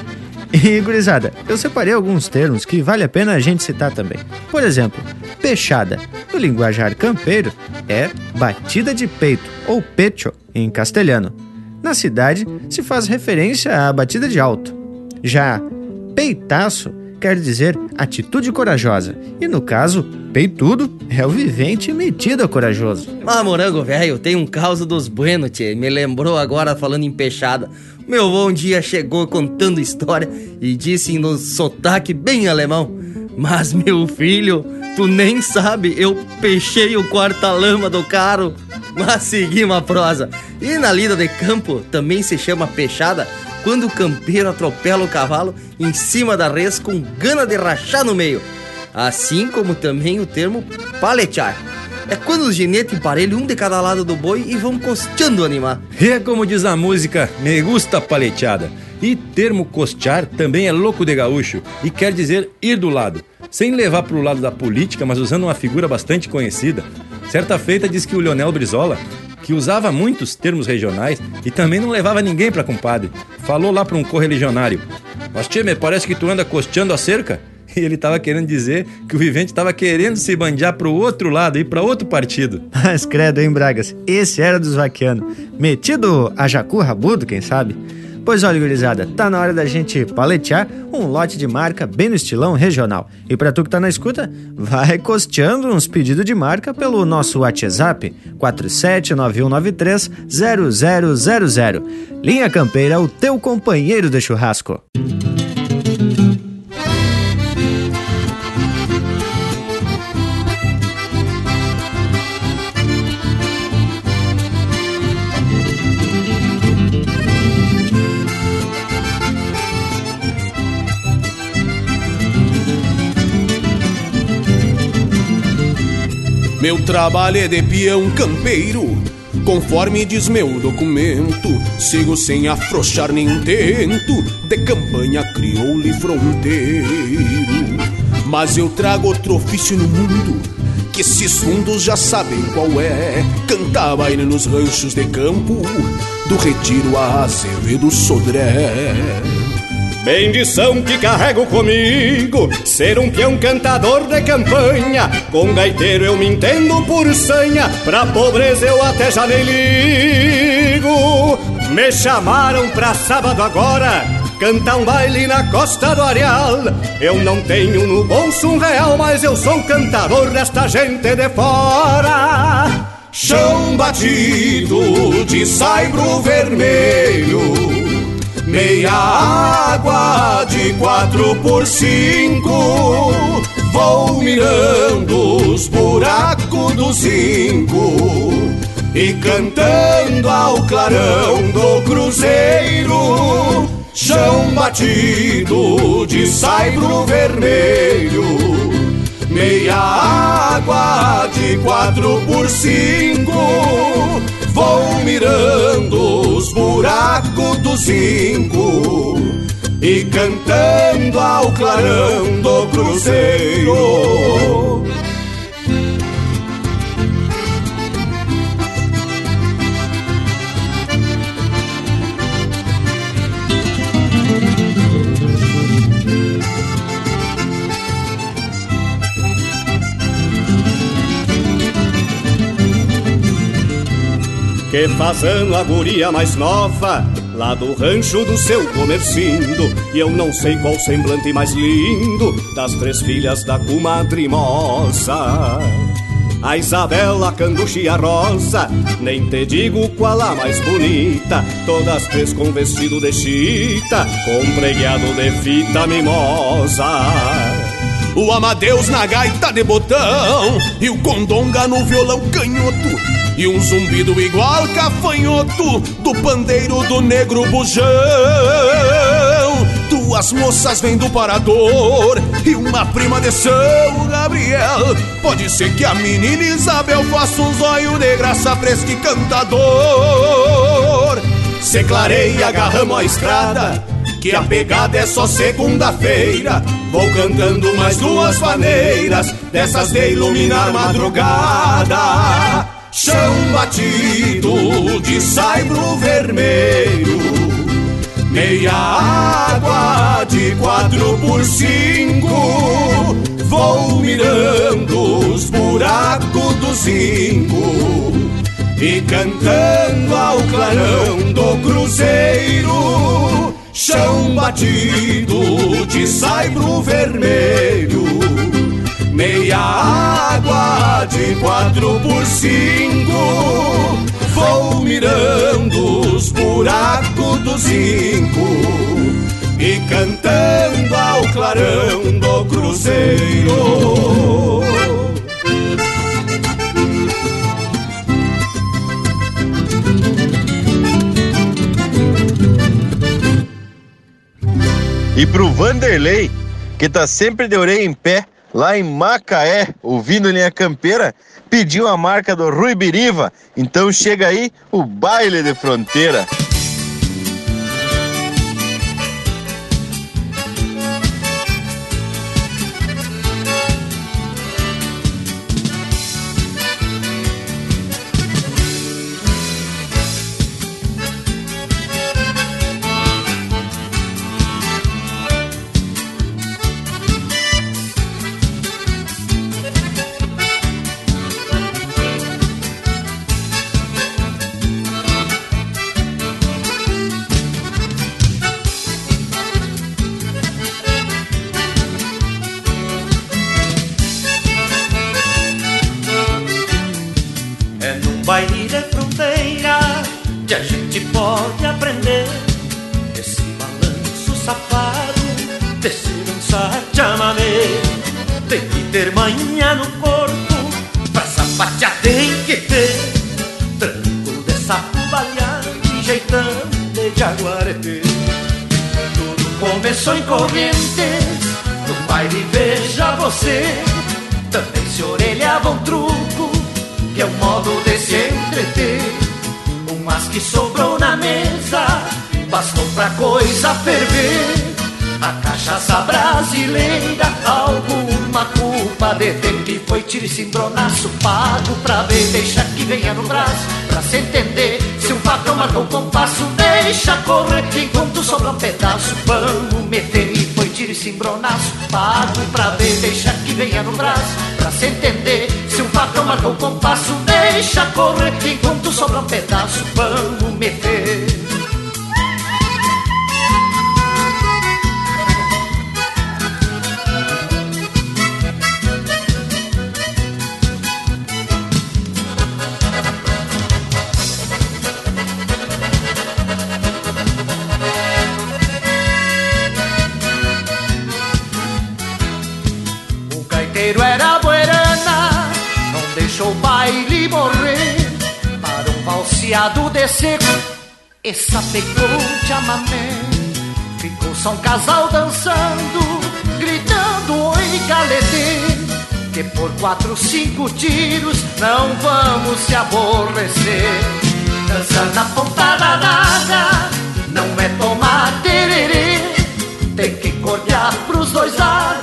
E, gurizada, eu separei alguns termos que vale a pena a gente citar também. Por exemplo, peixada, no linguajar campeiro, é batida de peito, ou pecho, em castelhano. Na cidade, se faz referência à batida de alto. Já peitaço quer dizer atitude corajosa. E no caso, peitudo é o vivente metido a corajoso. Ah, morango velho, tem um caos dos bueno, tchê. Me lembrou agora falando em peixada. Meu um dia chegou contando história e disse no sotaque bem alemão. Mas meu filho, tu nem sabe, eu peixei o quarta-lama do carro. Mas seguimos a prosa. E na lida de campo também se chama peixada quando o campeiro atropela o cavalo em cima da res com gana de rachar no meio. Assim como também o termo paletear. É quando os ginetes emparelham um de cada lado do boi e vão costeando o animal. É como diz a música, me gusta paleteada. E termo costear também é louco de gaúcho e quer dizer ir do lado, sem levar para o lado da política, mas usando uma figura bastante conhecida. Certa feita diz que o Leonel Brizola, que usava muitos termos regionais e também não levava ninguém para compadre, falou lá para um correligionário: Mas tia, me parece que tu anda costeando a cerca. E ele estava querendo dizer que o vivente estava querendo se bandear para o outro lado, ir para outro partido. Mas credo, hein, Bragas? Esse era dos vaquianos. Metido a jacu rabudo, quem sabe? Pois olha, gurizada, tá na hora da gente paletear um lote de marca bem no estilão regional. E para tu que tá na escuta, vai costeando uns pedidos de marca pelo nosso WhatsApp 4791930000. Linha Campeira, o teu companheiro de churrasco. Meu trabalho é de peão campeiro, conforme diz meu documento. Sigo sem afrouxar nem tento, de campanha crioula e fronteiro. Mas eu trago outro ofício no mundo, que esses fundos já sabem qual é. Cantar baile nos ranchos de campo, do retiro a Azevedo Sodré. Bendição que carrego comigo, ser um peão cantador de campanha. Com gaiteiro eu me entendo por sanha, pra pobreza eu até já nem ligo. Me chamaram pra sábado agora, cantar um baile na costa do Areal. Eu não tenho no bolso um real, mas eu sou cantador desta gente de fora. Chão batido de saibro vermelho meia água de quatro por cinco. Vou mirando os buracos do cinco e cantando ao clarão do cruzeiro. Chão batido de saibro vermelho, meia água de quatro por cinco Vou mirando os buracos do zinco e cantando ao clarão do cruzeiro. Que fazendo a guria mais nova Lá do rancho do seu comercindo. E eu não sei qual semblante mais lindo Das três filhas da comadre moça. A Isabela, a Canducha e a Rosa Nem te digo qual a mais bonita. Todas três com vestido de chita Com preguiado de fita mimosa O Amadeus na gaita de botão E o Condonga no violão canhoto e um zumbido igual cafanhoto do pandeiro do negro bujão. Duas moças vêm do parador e uma prima de São Gabriel. Pode ser que a menina Isabel faça um zóio de graça fresca e cantador. Se clareia, agarramos a estrada, que a pegada é só segunda-feira. Vou cantando mais duas maneiras, dessas de iluminar madrugada chão batido de saibro vermelho, meia água de quatro por cinco. Vou mirando os buracos do zinco e cantando ao clarão do cruzeiro, chão batido de saibro vermelho meia água de quatro por cinco. Vou mirando os buracos do zinco e cantando ao clarão do cruzeiro. E pro Vanderlei, que tá sempre de orelha em pé, lá em Macaé, ouvindo linha campeira, pediu a marca do Rui Biriva. Então chega aí o baile de fronteira. Enquanto sobra um pedaço. Vamos meter e foi tire cimbronaço pago pra ver, deixa que venha no braço pra se entender. Se um patrão marcou o compasso, deixa correr enquanto sobra um pedaço. Vamos meter. Criado de seco e sapecou chamamé Ficou só um casal dançando Gritando oi galete Que por quatro, cinco tiros Não vamos se aborrecer. Dançar na ponta da daga Não é tomar tererê. Tem que cortar pros dois lados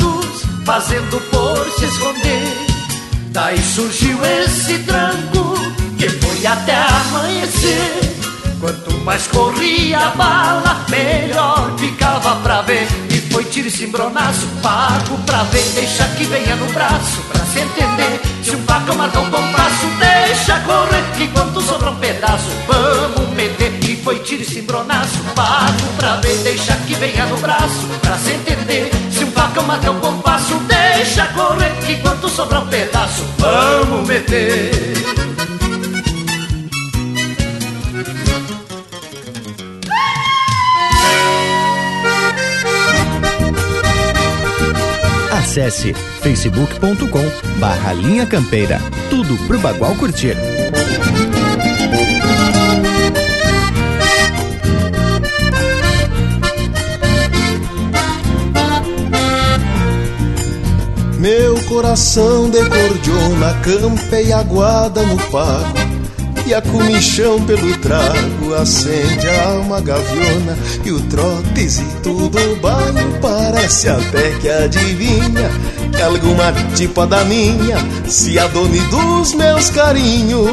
Fazendo por se esconder Daí surgiu esse tranco que foi até amanhecer. Quanto mais corria a bala, melhor ficava pra ver. Foi tiro e cimbronaço, pago pra ver. Deixa que venha no braço pra se entender. Se um facão marca um compasso, deixa correr. Enquanto sobra um pedaço, vamos meter. Foi tiro e cimbronaço, pago pra ver. Deixa que venha no braço pra se entender. Se um facão marca um compasso, deixa correr. Enquanto sobra um pedaço, vamos meter. Acesse facebook.com barra Linha Campeira. Tudo pro Bagual curtir. Meu coração de cordiona campeia aguada no pago e a comichão pelo trago acende a alma gaviona E o trotes e tudo o bairro parece até que adivinha Que alguma tipa da minha se adone dos meus carinhos.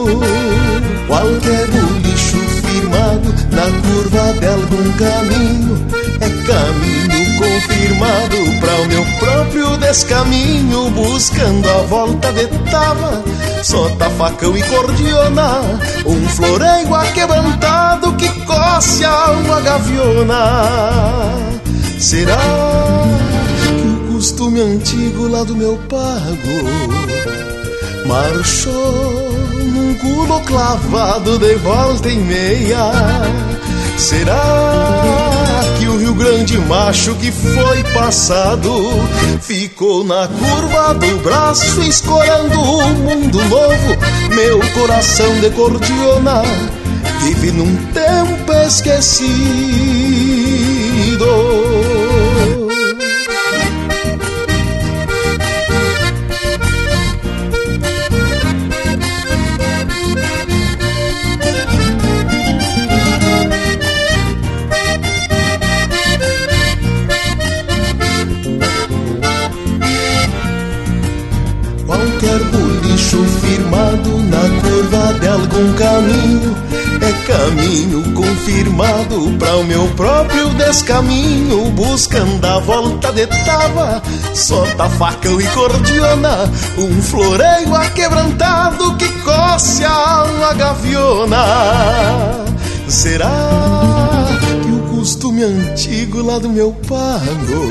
Qualquer lixo firmado na curva de algum caminho É caminho confirmado para o meu próprio descaminho Buscando a volta de tava. Sota facão e cordiona Um florengo aquebrantado que coce a alma gaviona. Será que o costume antigo lá do meu pago Marchou num culo clavado de volta e meia? Será que o Rio Grande macho que foi passado ficou na curva do braço, escorando um mundo novo? Meu coração de cordiona vive num tempo esquecido. Caminho confirmado para o meu próprio descaminho, buscando a volta de tava, solta facão e cordiona, um floreio aquebrantado que coce a alma gaviona. Será que o costume antigo lá do meu pago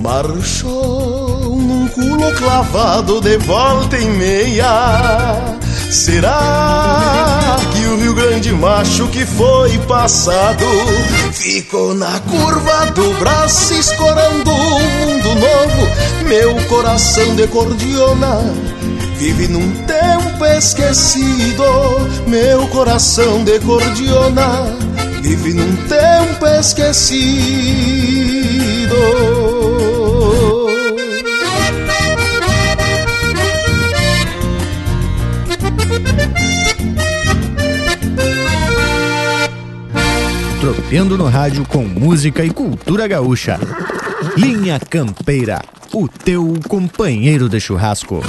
marchou num culo clavado de volta e meia? Será que o Rio Grande macho que foi passado ficou na curva do braço escorando um mundo novo? Meu coração de cordiona vive num tempo esquecido. Meu coração de cordiona vive num tempo esquecido. Tropeando no rádio com música e cultura gaúcha. Linha Campeira, o teu companheiro de churrasco.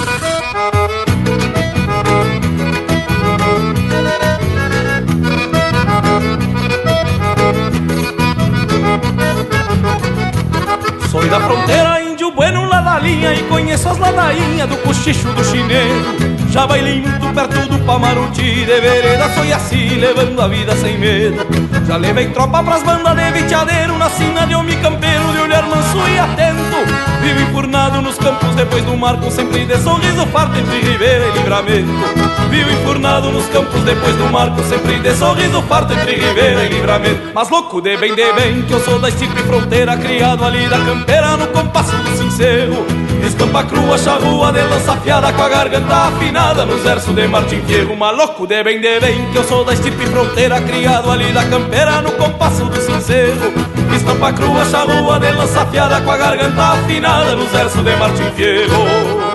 Sou da fronteira, índio bueno lá da linha E conheço as ladainhas do cochicho do chineiro Já bailei muito perto do Pamaruti De vereda foi assim, levando a vida sem medo Já levei tropa pras bandas de viteadeiro Na sina de homem campeiro, de olhar manso e atento. Vivo enfurnado nos campos depois do marco Sempre de sorriso farto entre Ribeira e Livramento. Vivo enfurnado nos campos depois do marco Sempre de sorriso farto entre Ribeira e Livramento. Mas louco de bem, de bem, que eu sou da estipe fronteira Criado ali da campeira no compasso do sincero Estampa crua, charrua de lança afiada Com a garganta afinada nos versos de Martim Fierro Maluco de bem, de bem, que eu sou da estipe fronteira Criado ali da campeira no compasso do sincero. Estampa crua, charrua de lança afiada Com a garganta afinada nos versos de Martim Fierro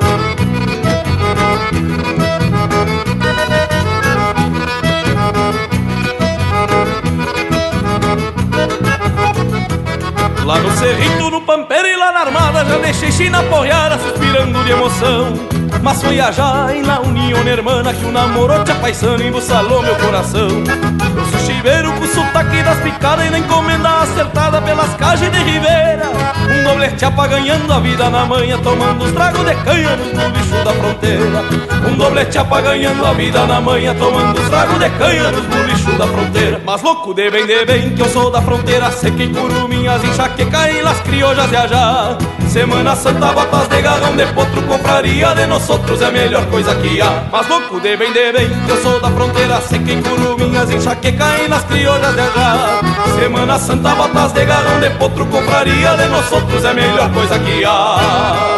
Lá no cerrito, no pampeiro e lá na armada Já deixei China apoiada, suspirando de emoção Mas foi a Jaina, união hermana Que o namorou te apaixando e embuçalou meu coração. Eu sou chiveiro com sotaque das picadas E na encomenda acertada pelas cajas de Ribeira Um doblete apa ganhando a vida na manhã Tomando os tragos de canha no bicho da fronteira. Um doblete apa ganhando a vida na manhã Tomando os tragos de canha nos bicho da fronteira. Mas louco de bem, de bem, que eu sou da fronteira Sei que curuminhas enxaqueca e las criollas de allá Semana Santa, botas de garrão de potro Confraria de nós outros é a melhor coisa que há. Mas louco de bem, de bem, eu sou da fronteira Sei que curuminhas enxaqueca e las criollas de Semana Santa, botas de garrão de potro Confraria de nós outros é a melhor coisa que há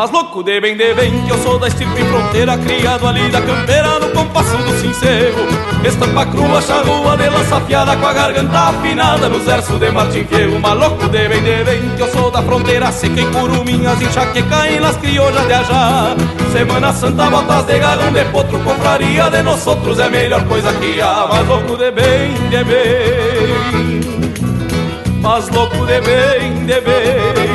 Mas louco de bem, de bem, que eu sou da estirpe fronteira Criado ali da campeira no compasso do sincero Estampa crua, charrua de lança afiada Com a garganta afinada nos versos de Martim Fierro Maluco de bem, de bem, que eu sou da fronteira Seca e curuminhas, enxaqueca e nas criollas de ajá. Semana Santa, botas de garrão de potro Confraria de nós outros é melhor coisa que há. Mas louco de bem, de bem. Mas louco de bem, de bem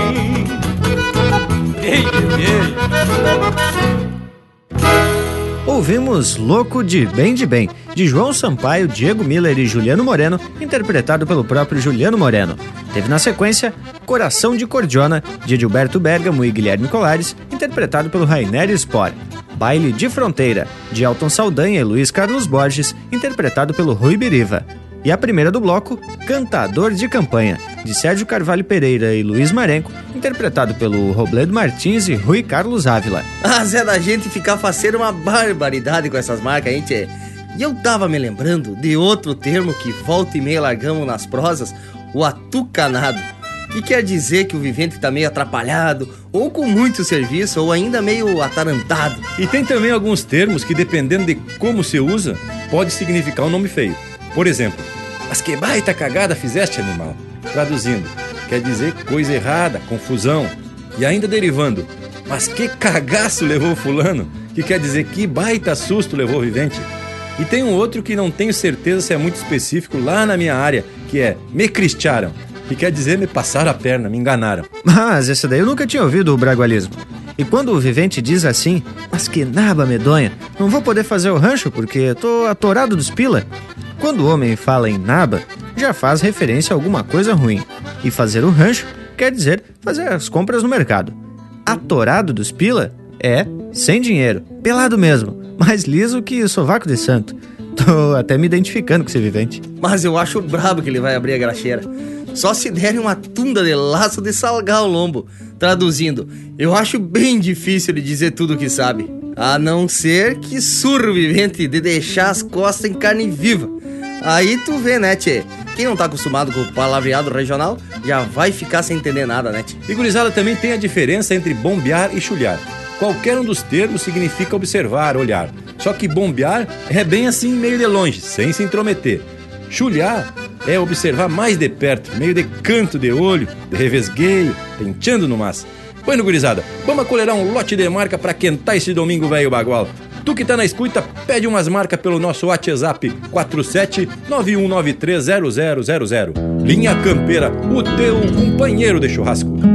Ouvimos Louco de Bem de Bem, de João Sampaio, Diego Miller e Juliano Moreno, interpretado pelo próprio Juliano Moreno. Teve na sequência Coração de Cordiona, de Gilberto Bergamo e Guilherme Colares, interpretado pelo Rainer Spor. Baile de Fronteira, de Alton Saldanha e Luiz Carlos Borges, interpretado pelo Rui Biriva. E a primeira do bloco, Cantador de Campanha, de Sérgio Carvalho Pereira e Luiz Marenco, interpretado pelo Robledo Martins e Rui Carlos Ávila. Ah, Zé da gente ficar faceiro uma barbaridade com essas marcas, hein, tchê? E eu tava me lembrando de outro termo que volta e meia largamos nas prosas, o atucanado. Que quer dizer que o vivente tá meio atrapalhado, ou com muito serviço, ou ainda meio atarantado. E tem também alguns termos que, dependendo de como se usa, pode significar um nome feio. Por exemplo, mas que baita cagada fizeste, animal? Traduzindo, quer dizer coisa errada, confusão. E ainda derivando, mas que cagaço levou fulano? Que quer dizer que baita susto levou o vivente. E tem um outro que não tenho certeza se é muito específico lá na minha área, que é me cristiaram. E quer dizer me passaram a perna, me enganaram. Mas esse daí eu nunca tinha ouvido o bragualismo. E quando o vivente diz assim, mas que naba medonha, não vou poder fazer o rancho porque tô atorado dos pila. Quando o homem fala em naba, já faz referência a alguma coisa ruim. E fazer o rancho quer dizer fazer as compras no mercado. Atorado dos pila é sem dinheiro, pelado mesmo, mais liso que sovaco de santo. Tô até me identificando com esse vivente. Mas eu acho brabo que ele vai abrir a graxeira. Só se derem uma tunda de laço de salgar o lombo. Traduzindo, eu acho bem difícil de dizer tudo o que sabe. A não ser que surro vivente de deixar as costas em carne viva. Aí tu vê, né, tchê? Quem não tá acostumado com o palavreado regional já vai ficar sem entender nada, né, tchê? E gurizada também tem a diferença entre bombear e chulhar. Qualquer um dos termos significa observar, olhar. Só que bombear é bem assim, meio de longe, sem se intrometer. Chulhar é observar mais de perto, meio de canto de olho, de revesgueio, penteando no mas. Bueno, gurizada, vamos acolherar um lote de marca para quentar esse domingo velho bagual. Tu que tá na escuta, pede umas marcas pelo nosso WhatsApp 4791930000. Linha Campeira, o teu companheiro de churrasco.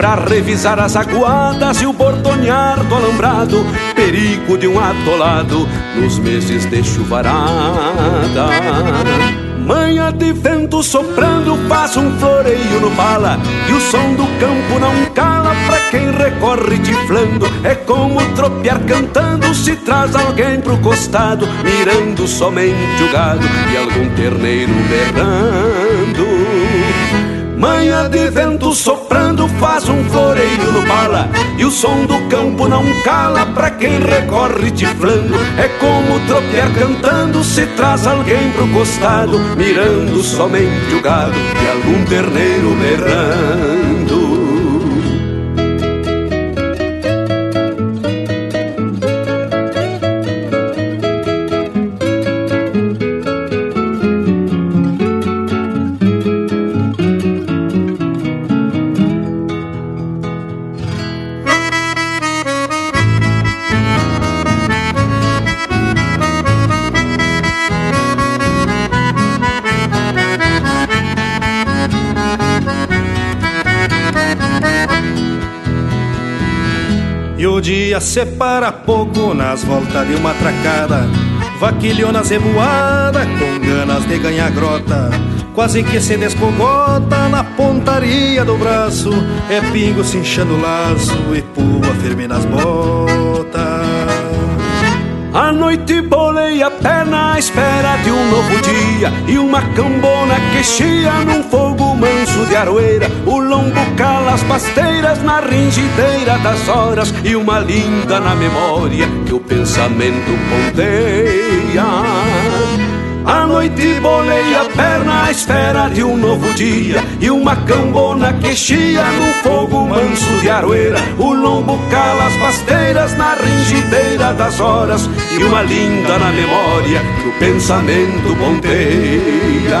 Pra revisar as aguadas e o bordonear do alambrado Perigo de um atolado nos meses de chuvarada. Manha de vento soprando faz um floreio no bala E o som do campo não cala pra quem recorre tiflando É como tropear cantando se traz alguém pro costado Mirando somente o gado e algum terneiro berrando. Manha de vento soprando faz um floreio no bala E o som do campo não cala pra quem recorre tiflando É como tropear cantando se traz alguém pro costado Mirando somente o gado e algum terneiro berrando separa pouco nas voltas de uma tracada. Vaquilhona zebuada com ganas de ganhar grota. Quase que se descogota na pontaria do braço. É pingo se inchando o laço e pua firme nas botas. A noite bolei a perna à espera de um novo dia. E uma cambona que chia num fogo manso de aroeira O lombo cala as pasteiras na ringideira das horas E uma linda na memória que o pensamento ponteia. A noite bolei a perna à espera de um novo dia E uma cambona que chia num fogo manso de aroeira O lombo cala as pasteiras na ringideira das horas E uma linda na memória que o pensamento ponteia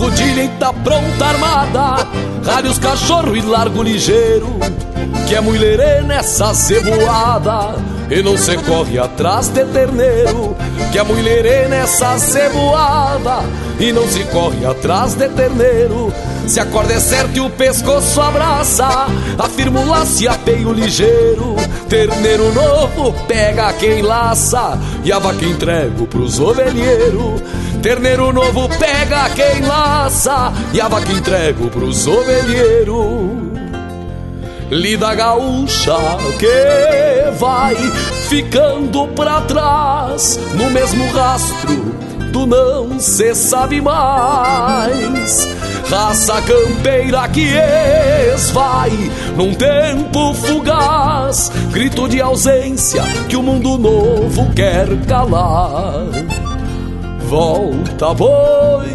duas rodilhas e tá pronta armada, ralha os cachorro e largo ligeiro, que é mulherê nessa ceboada, e não se corre atrás de terneiro, que é mulherê nessa ceboada, e não se corre atrás de terneiro. Se a corda é certa e o pescoço abraça, afirma o laço e apeio ligeiro. Terneiro novo pega quem laça e a vaca entrego pros ovelheiros. Terneiro novo pega quem laça e a vaca entrego pros ovelheiros. Lida gaúcha que vai ficando pra trás no mesmo rastro do não se sabe mais raça campeira que esvai num tempo fugaz, grito de ausência que o mundo novo quer calar. Volta boi,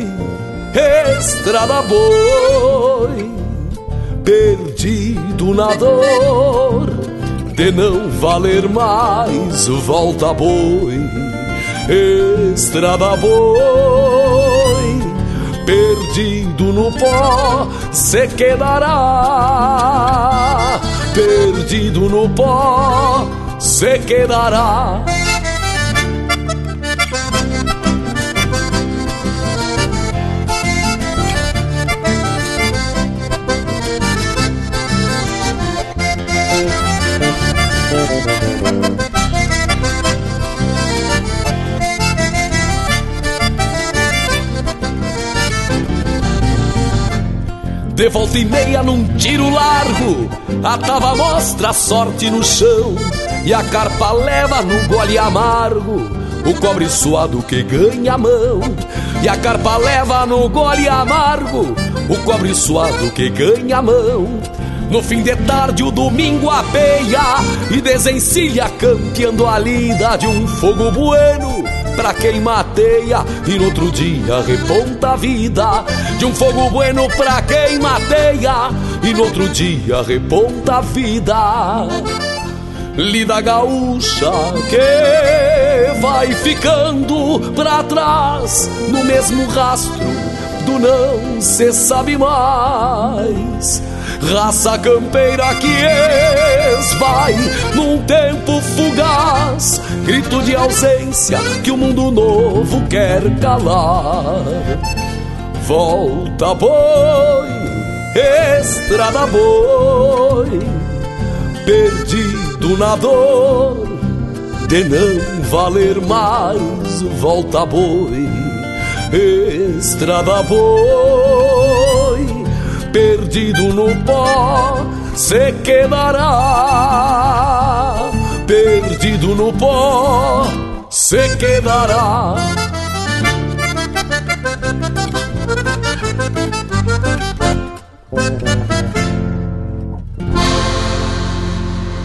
estrada boi, perdido na dor de não valer mais. Volta boi, estrada boi perdido no pó se quedará. Perdido no pó se quedará. De volta e meia num tiro largo, a tava mostra a sorte no chão e a carpa leva no gole amargo o cobre suado que ganha a mão. E a carpa leva no gole amargo o cobre suado que ganha a mão. No fim de tarde o domingo apeia e desencilha campeando a lida de um fogo bueno pra quem mateia e no outro dia reponta a vida de um fogo bueno pra quem mateia e no outro dia reponta a vida. Lida gaúcha que vai ficando pra trás no mesmo rastro do não se sabe mais. Raça campeira que esvai num tempo fugaz, grito de ausência que o mundo novo quer calar. Volta boi, estrada boi, perdido na dor de não valer mais. Volta boi, estrada boi, perdido no pó se quedará. Perdido no pó se quedará.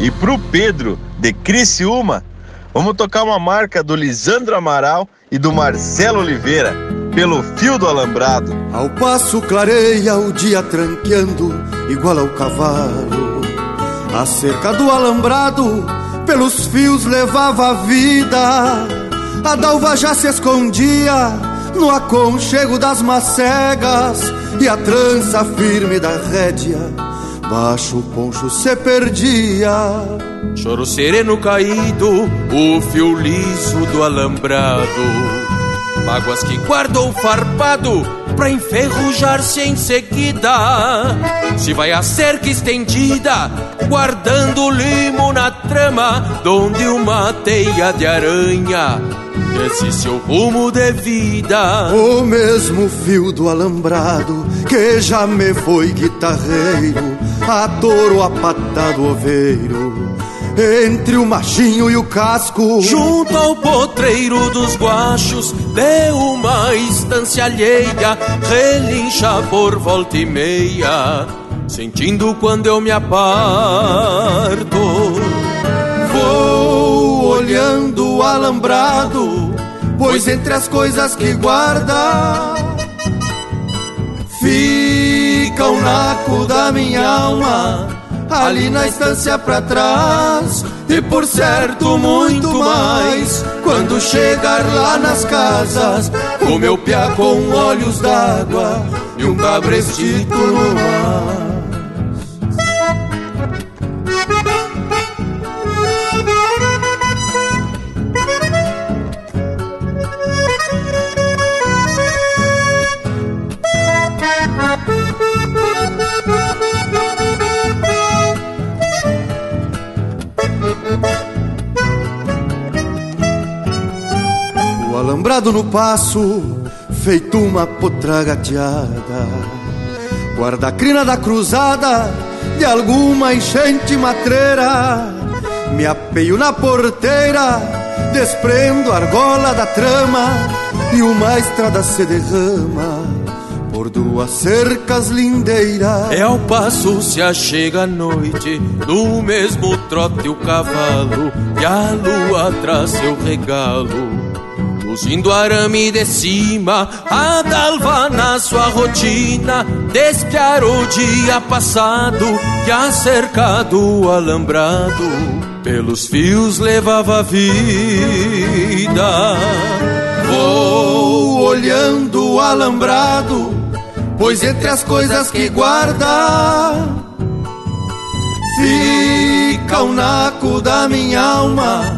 E pro Pedro, de Criciúma, vamos tocar uma marca do Lisandro Amaral e do Marcelo Oliveira, pelo fio do alambrado. Ao passo clareia o dia tranqueando, igual ao cavalo. A cerca do alambrado, pelos fios levava a vida. A dalva já se escondia no aconchego das macegas e a trança firme da rédea baixo o poncho se perdia. Choro sereno caído, o fio liso do alambrado. Mágoas que guardou farpado pra enferrujar-se em seguida. Se vai a cerca estendida, guardando limo na trama, donde uma teia de aranha esse seu rumo de vida. O mesmo fio do alambrado que já me foi guitarreiro, a touro a patado oveiro. Entre o machinho e o casco, junto ao potreiro dos guachos, de uma estância alheia, relincha por volta e meia, sentindo quando eu me aparto. Vou olhando o alambrado, pois entre as coisas que guarda fica o naco da minha alma ali na estância pra trás. E por certo, muito mais, quando chegar lá nas casas, o meu piá com olhos d'água e um cabrestito no mar. No passo, feito uma potra gateada. Guarda a crina da cruzada de alguma enchente matreira. Me apeio na porteira, desprendo a argola da trama e uma estrada se derrama por duas cercas lindeiras. É ao passo se achega a noite, no mesmo trote o cavalo, e a lua traz seu regalo. Luzindo arame de cima, a dalva na sua rotina, despiar o dia passado, que a cerca do alambrado, pelos fios levava a vida. Vou olhando o alambrado, pois entre as coisas que guarda, fica o naco da minha alma,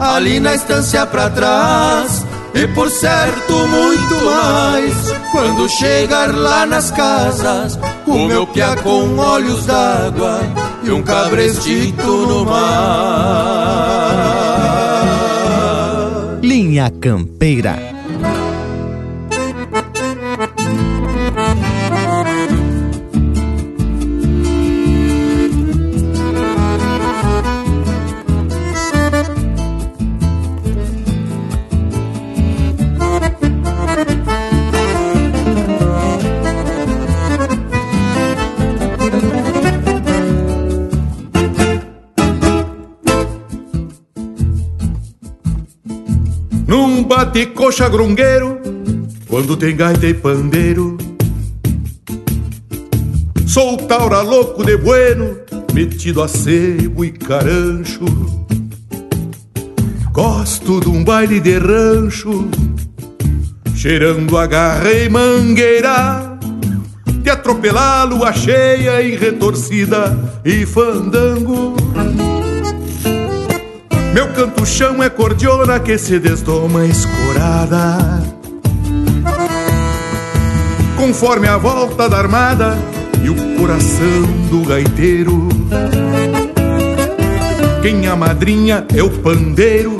ali na estância pra trás e por certo muito mais quando chegar lá nas casas o meu piá com olhos d'água e um cabrestito no mar. Linha Campeira coxa grungueiro quando tem gaita e pandeiro. Sou taura louco de bueno, metido a sebo e carancho. Gosto de um baile de rancho, cheirando a garra e mangueira, de atropelar lua cheia em retorcida e fandango. Meu canto-chão é cordiona que se desdoma escorada. Conforme a volta da armada e o coração do gaiteiro. Quem a madrinha é o pandeiro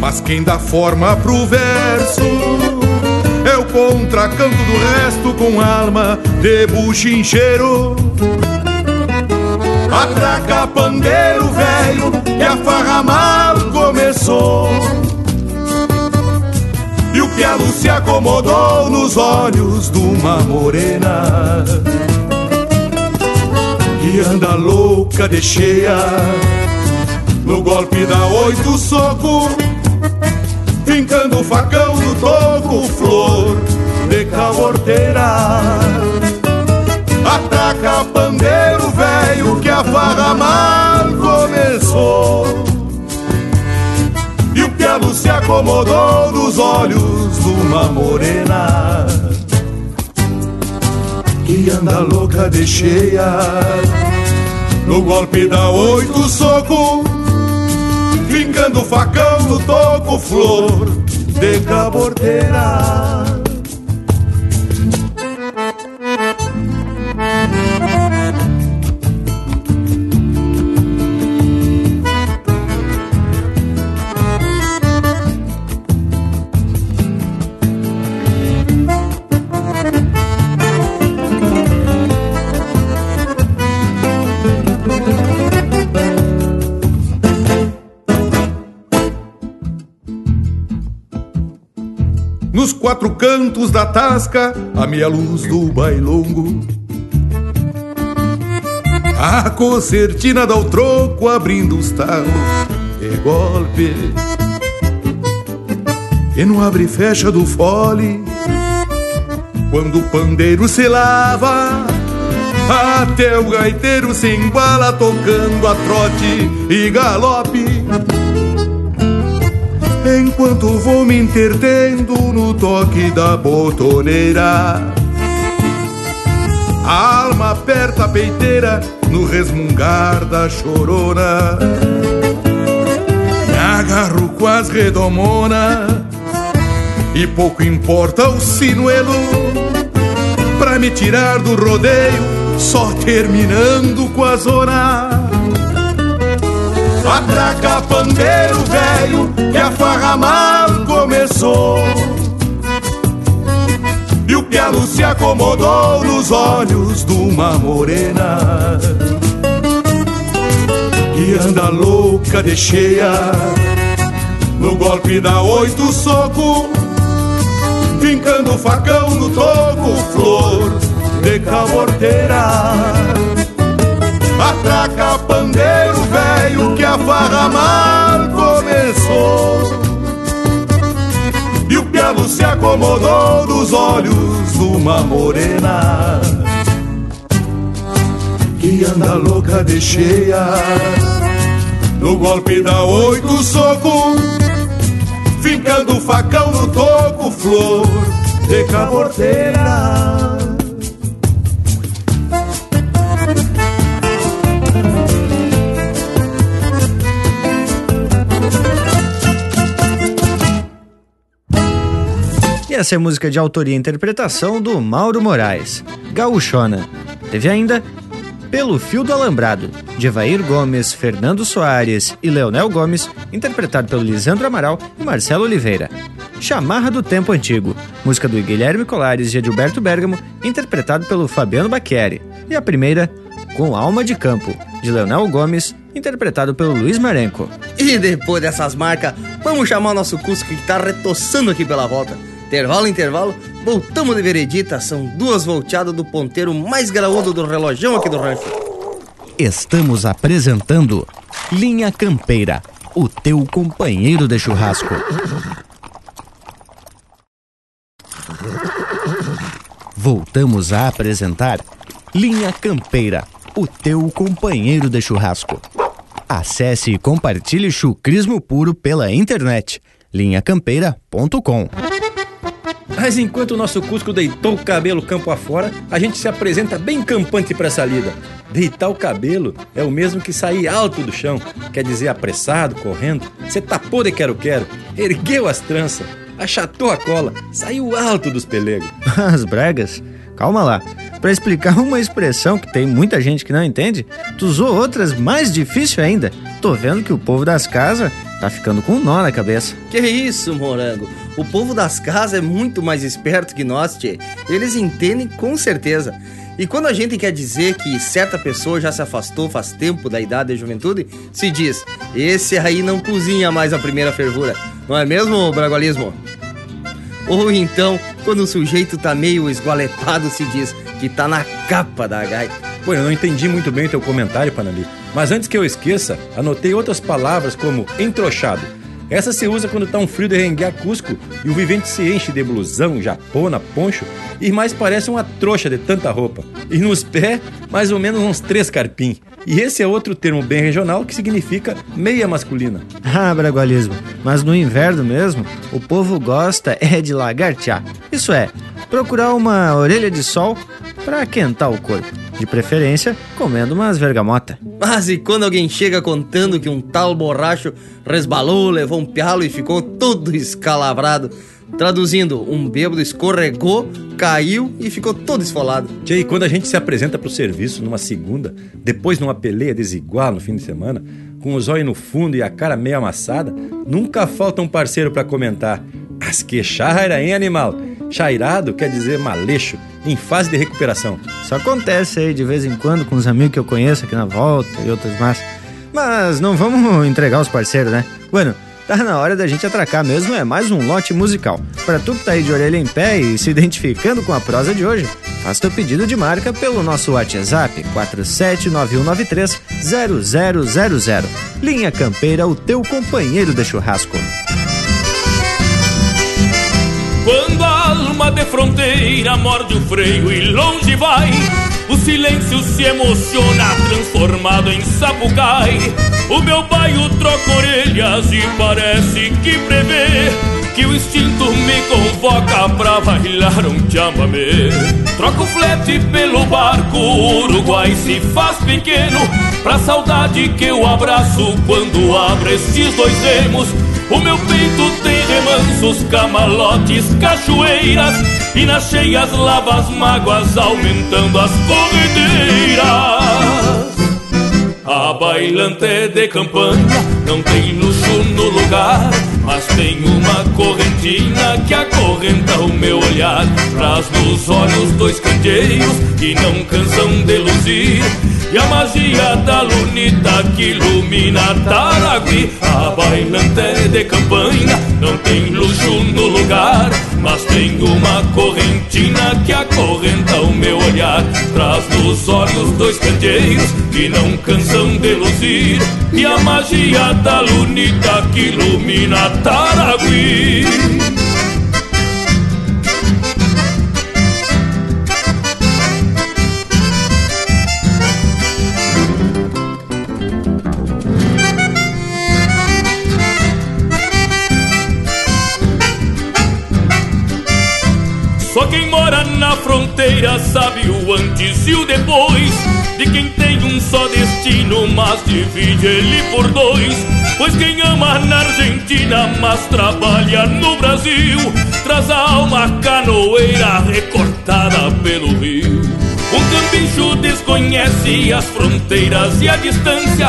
Mas quem dá forma pro verso É o contracanto do resto com alma de buchincheiro. Atraca pandeiro que a farra mal começou. E o pialo se acomodou nos olhos de uma morena. Que anda louca de cheia. No golpe da oito soco. Fincando o facão no toco Flor de caborteira. Ataca pandeiro velho que a farra mal E o pialo se acomodou nos olhos de uma morena. Que anda louca de cheia. No golpe da oito soco Fincando o facão no toco Flor de caborteira quatro cantos da tasca, a meia luz do bailongo. A concertina dá o troco, abrindo os talos e golpe. E no abre e fecha do fole, quando o pandeiro se lava, Até o gaiteiro se embala tocando a trote e galope Enquanto vou me entretendo no toque da botoneira. A alma aperta a peiteira no resmungar da chorona. Me agarro com as redomonas E pouco importa o sinuelo Pra me tirar do rodeio Só terminando com a zona Atraca pandeiro velho que a farra mal começou. E o pialo se acomodou nos olhos de uma morena. Que anda louca de cheia. No golpe da oito soco. Vincando o facão no toco Flor de caborteira Atraca pandeiro mal começou. E o pialo se acomodou dos olhos de uma morena. Que anda louca de cheia. No golpe da oito soco Fincando o facão no toco Flor de caborteira essa é música de autoria e interpretação do Mauro Moraes, Gaúchona. Teve ainda Pelo Fio do Alambrado, de Evair Gomes, Fernando Soares e Leonel Gomes, interpretado pelo Lisandro Amaral e Marcelo Oliveira. Chamarra do Tempo Antigo, música do Guilherme Colares e Edilberto Bergamo, interpretado pelo Fabiano Bacchieri. E a primeira, Com Alma de Campo, de Leonel Gomes, interpretado pelo Luiz Marenco. E depois dessas marcas, vamos chamar o nosso Cusco que tá retoçando aqui pela volta. Intervalo, intervalo, voltamos de veredita. São duas volteadas do ponteiro mais graúdo do relojão aqui do rancho. Estamos apresentando Linha Campeira, o teu companheiro de churrasco. Voltamos a apresentar Linha Campeira, o teu companheiro de churrasco. Acesse e compartilhe chucrismo puro pela internet linhacampeira.com. Mas enquanto o nosso Cusco deitou o cabelo campo afora, a gente se apresenta bem campante para essa lida. Deitar o cabelo é o mesmo que sair alto do chão, quer dizer apressado, correndo. Você tapou de quero-quero, ergueu as tranças, achatou a cola, saiu alto dos pelegos. As bregas? Calma lá. Para explicar uma expressão que tem muita gente que não entende, tu usou outras mais difíceis ainda. Tô vendo que o povo das casas tá ficando com um nó na cabeça. Que isso, morango? O povo das casas é muito mais esperto que nós, tchê. Eles entendem com certeza. E quando a gente quer dizer que certa pessoa já se afastou faz tempo da idade da juventude, se diz: esse aí não cozinha mais a primeira fervura. Não é mesmo, Bragualismo? Ou então, quando o sujeito tá meio esgualepado, se diz que tá na capa da gaita. Pô, eu não entendi muito bem o teu comentário, Panali. Mas antes que eu esqueça, anotei outras palavras como entrochado essa se usa quando tá um frio de renguear Cusco e o vivente se enche de blusão, japona, poncho e mais parece uma trouxa de tanta roupa. E nos pés, mais ou menos uns três carpim. E esse é outro termo bem regional que significa meia masculina. Ah, bragualismo. Mas no inverno mesmo, o povo gosta é de lagartear. Isso é, procurar uma orelha de sol para aquentar o corpo. De preferência, comendo umas vergamota. Mas e quando alguém chega contando que um tal borracho resbalou, levou um pialo e ficou todo escalavrado? Traduzindo, um bêbado escorregou, caiu e ficou todo esfolado. Tchê, e quando a gente se apresenta pro serviço numa segunda, depois numa peleia desigual no fim de semana, com os olhos no fundo e a cara meio amassada, nunca falta um parceiro para comentar. As queixarra era em animal. Chairado quer dizer maleixo, em fase de recuperação. Isso acontece aí de vez em quando com os amigos que eu conheço aqui na volta e outras mais. Mas não vamos entregar os parceiros, né? Bueno, tá na hora da gente atracar mesmo, é mais um lote musical. Para tu que tá aí de orelha em pé e se identificando com a prosa de hoje, faz teu pedido de marca pelo nosso WhatsApp 47991930000. Linha Campeira, o teu companheiro de churrasco. Quando a alma de fronteira morde o freio e longe vai, O silêncio se emociona, transformado em sapucai. O meu baio troca orelhas e parece que prevê que o instinto me convoca pra bailar um chamamé. Troco flete pelo barco, o Uruguai se faz pequeno. Pra saudade que eu abraço quando abro estes dois remos. O meu peito tem remansos, camalotes, cachoeiras E nas cheias lava as mágoas, aumentando as corredeiras A bailante de campanha não tem luxo no lugar Mas tem uma correntina que acorrenta o meu olhar. Traz nos olhos dois candeeiros que não cansam de luzir e a magia da lunita que ilumina Taragui A bailante de campanha não tem luxo no lugar. Mas tem uma correntina que acorrenta o meu olhar. Traz nos olhos dois candeeiros que não cansam de luzir. E a magia da lunita que ilumina Taragui na fronteira sabe o antes e o depois De quem tem um só destino, mas divide ele por dois. Pois quem ama na Argentina, mas trabalha no Brasil Traz a alma canoeira recortada pelo rio. Um cambicho desconhece as fronteiras e a distância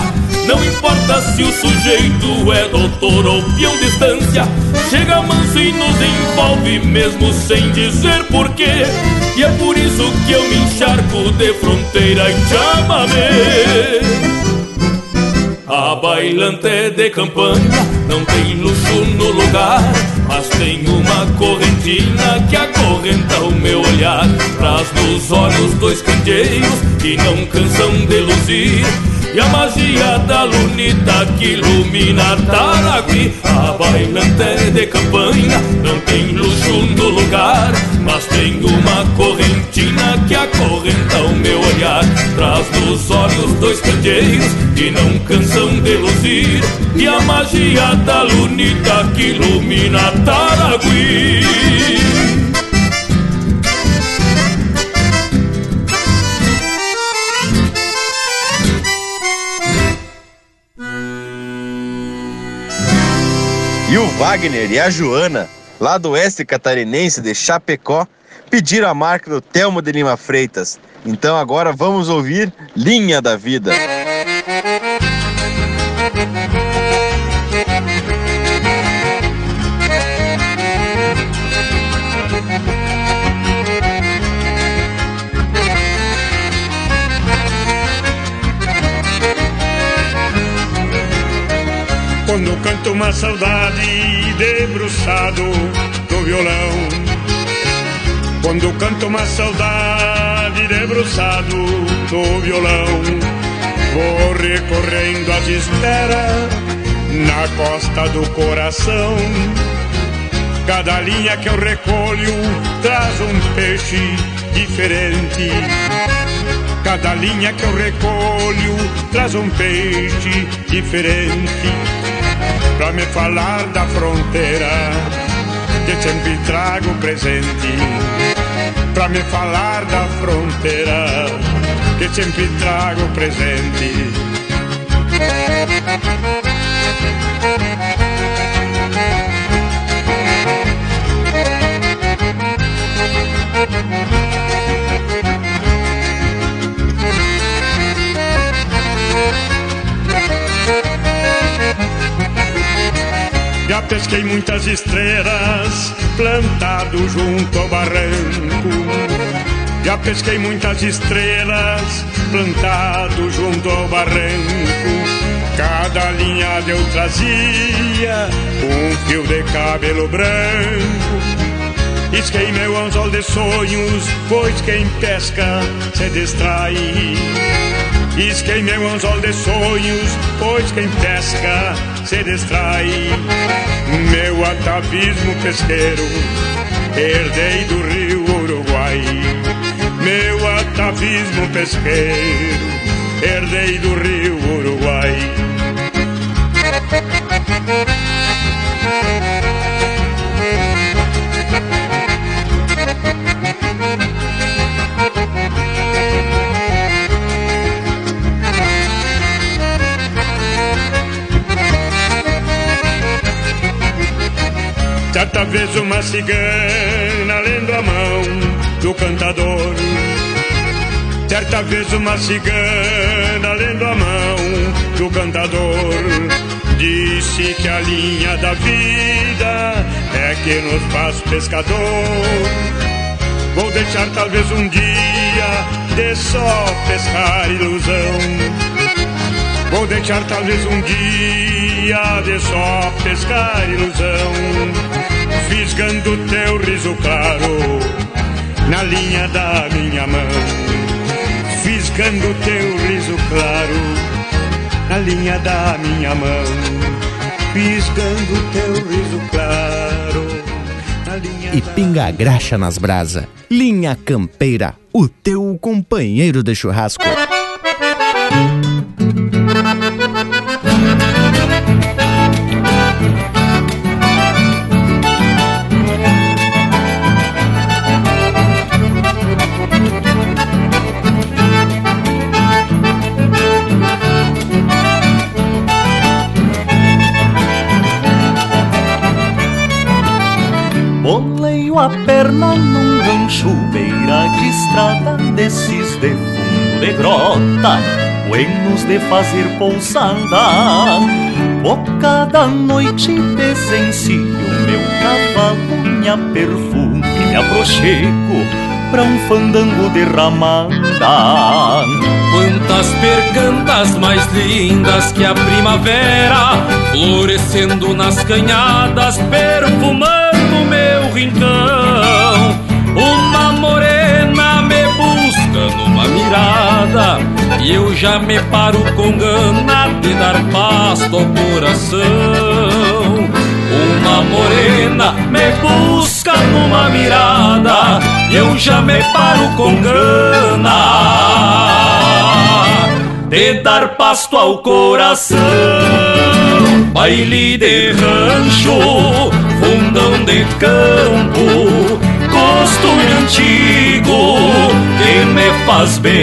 não importa se o sujeito é doutor ou peão distância Chega manso e nos envolve mesmo sem dizer porquê E é por isso que eu me encharco de fronteira e chamamé A bailante de campanha não tem luxo no lugar Mas tem uma correntina que acorrenta o meu olhar. Traz nos olhos dois candeeiros que não cansam de luzir e a magia da lunita que ilumina Taragui A bailante de campanha não tem luxo no lugar Mas tem uma correntina que acorrenta o meu olhar. Traz nos olhos dois candeeiros que não cansam de luzir E a magia da lunita que ilumina Taragui E o Wagner e a Joana, lá do oeste catarinense de Chapecó, pediram a marca do Telmo de Lima Freitas. Então agora vamos ouvir Linha da Vida. Saudade debruçado no violão. Quando canto uma saudade debruçado no violão Vou recorrendo às esperas na costa do coração. Cada linha que eu recolho traz um peixe diferente. Cada linha que eu recolho traz um peixe diferente Pra me falar da fronteira Que sempre trago presente Pra me falar da fronteira Que sempre trago presente plantado junto ao barranco. Já pesquei muitas estrelas plantado junto ao barranco. Cada linha eu trazia um fio de cabelo branco. Isquei meu anzol de sonhos, pois quem pesca se distrai. Isquei meu anzol de sonhos, pois quem pesca se distrai. Meu atavismo pesqueiro, herdei do rio Uruguai. Meu atavismo pesqueiro, herdei do rio Uruguai. Certa vez uma cigana lendo a mão do cantador. Certa vez uma cigana lendo a mão do cantador. Disse que a linha da vida é que nos faz pescador. Vou deixar talvez um dia de só pescar ilusão. Vou deixar talvez um dia de só pescar ilusão, fisgando teu riso claro na linha da minha mão, fisgando teu riso claro na linha da minha mão, fisgando teu riso claro na linha E pinga a graxa nas brasa. Linha Campeira, o teu companheiro de churrasco. Beira de estrada Desses de fundo de grota Buenos de fazer pousada Boca da noite presencio Meu cavalo, minha perfume, me aproxego Pra um fandango derramada Quantas percantas mais lindas que a primavera, florescendo nas canhadas, perfumando meu rincão. Uma morena me busca numa mirada, e eu já me paro com gana de dar pasto ao coração. Uma morena me busca numa mirada, e eu já me paro com gana de dar pasto ao coração. Baile de rancho, fundão de campo, faz bem.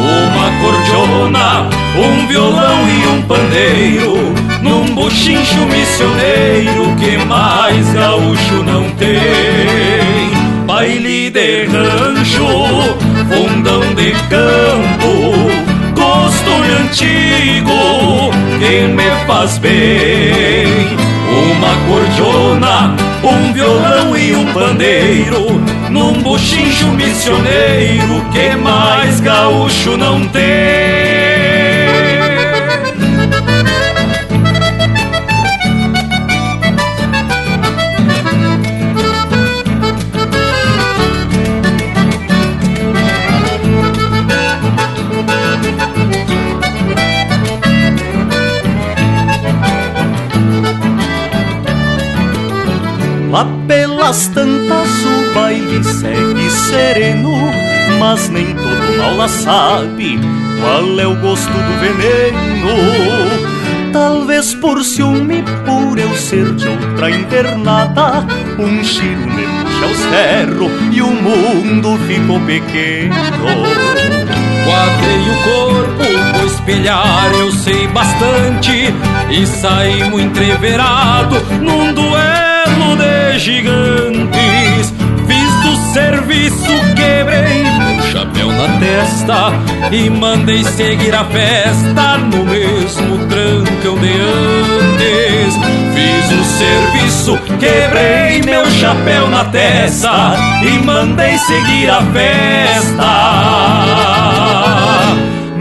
Uma cordiona, um violão e um pandeiro, num buchincho missioneiro que mais gaúcho não tem baile de rancho, fundão de campo, costume antigo que me faz bem. Uma cordiona, um violão e um pandeiro, num buchincho missioneiro que mais gaúcho não tem. Pelas tantas o baile segue sereno, mas nem todo mal lá sabe qual é o gosto do veneno. Talvez por ciúme, por eu ser de outra invernada, um tiro me puxa ao cerro e o mundo ficou pequeno. Quadrei o corpo, vou espelhar, eu sei bastante E saímos entreverado num de gigantes Fiz do serviço, quebrei meu chapéu na testa E mandei seguir a festa no mesmo trancão de antes. Fiz o serviço, quebrei meu chapéu na testa E mandei seguir a festa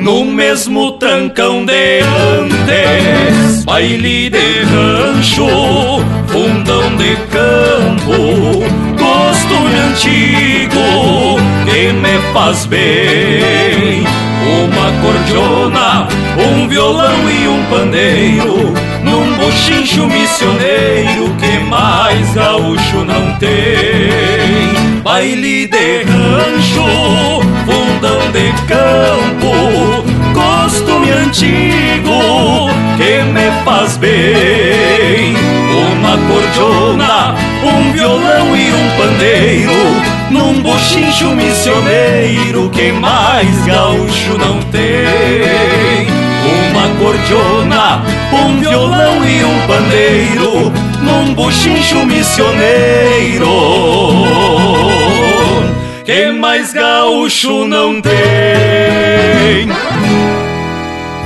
no mesmo trancão de antes, baile de rancho, fundão de campo, costume antigo que me faz bem. Uma cordiona, um violão e um pandeiro, num bochincho missioneiro que mais gaúcho não tem. Baile de rancho, campo, costume antigo que me faz bem. Uma cordiona, um violão e um pandeiro num bochincho missioneiro que mais gaúcho não tem. Uma cordiona, um violão e um pandeiro num bochincho missioneiro. Que mais gaúcho não tem.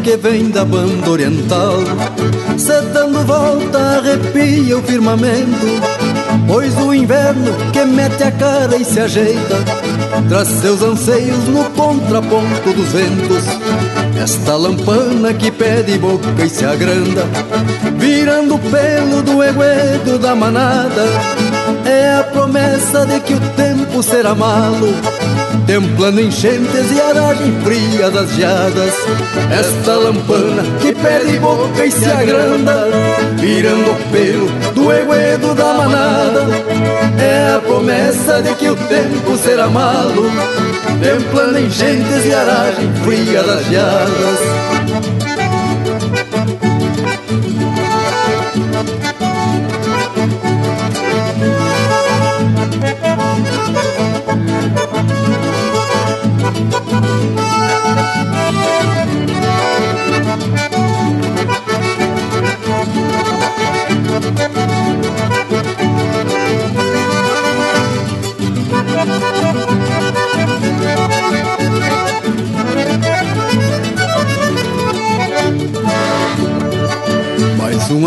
Que vem da banda oriental. Se dando volta arrepia o firmamento Pois o inverno que mete a cara e se ajeita Traz seus anseios no contraponto dos ventos. Esta lampana que pede boca e se agranda Virando o pelo do eguedo da manada É a promessa de que o tempo será malo Templando enchentes e aragem fria das geadas. Esta lampana que pede boca e se agranda Virando o pelo do eguedo da manada. É a promessa de que o tempo será malo Templando enchentes e aragem fria das geadas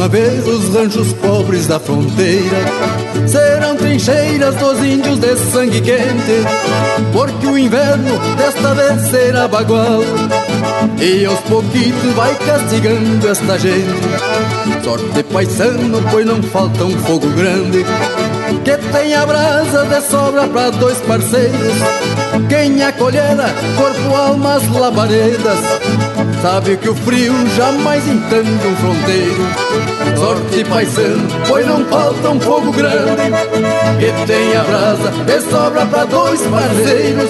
uma vez os ranchos pobres da fronteira Serão trincheiras dos índios de sangue quente Porque o inverno desta vez será bagual. E aos pouquitos vai castigando esta gente. Sorte paisano, pois não falta um fogo grande Que tenha brasa de sobra para dois parceiros. Quem acolhera, corpo, almas, labaredas Sabe que o frio jamais entende um fronteiro. Sorte paisano, pois não falta um fogo grande. Que tenha brasa de sobra para dois parceiros.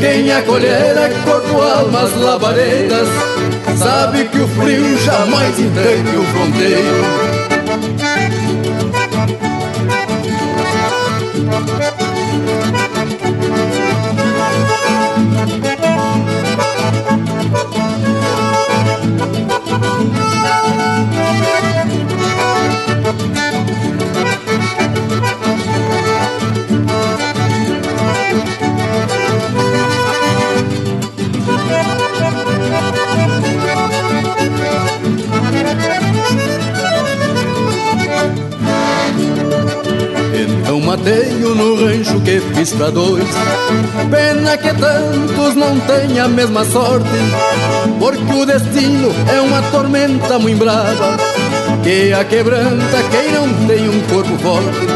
Quem acolher é corpo, almas, labaredas. Sabe que o frio jamais entende um fronteiro dois. Pena que tantos não têm a mesma sorte Porque o destino é uma tormenta muito brava Que a quebranta quem não tem um corpo forte.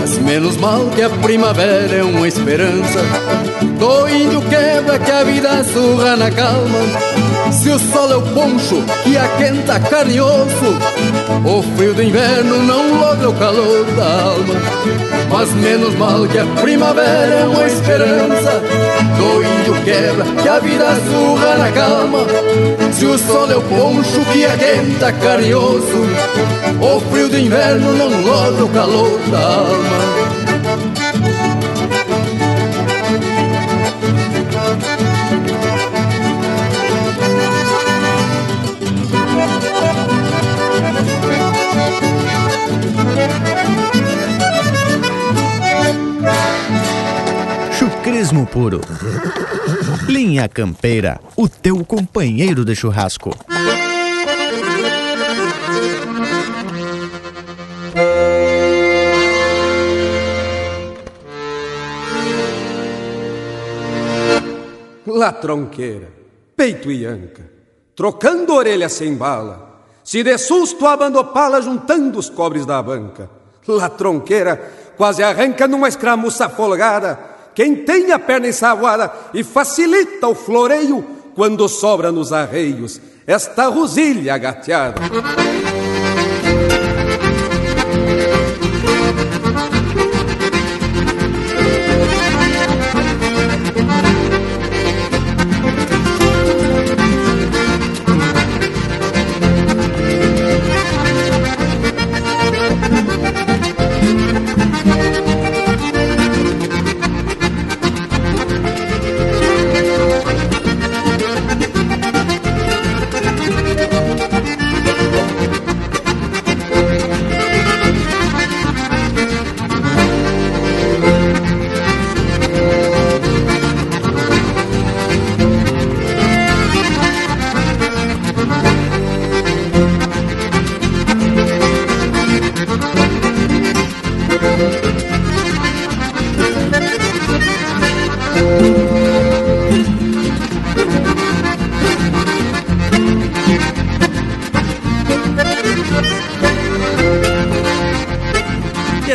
Mas menos mal que a primavera é uma esperança Do índio quebra que a vida surra na calma. Se o sol é o poncho que aquenta carne e osso O frio do inverno não logra o calor da alma Mas menos mal que a primavera é uma esperança. Do índio quebra que a vida surra na calma. Se o sol é o poncho que e osso O frio do inverno não logra o calor da alma vinho puro. Linha Campeira, o teu companheiro de churrasco. Latronqueira, peito e anca, trocando orelha sem bala, se de susto abandopala juntando os cobres da banca. Latronqueira quase arranca numa escramuça folgada, quem tem a perna ensaguada e facilita o floreio quando sobra nos arreios esta rosilha gateada.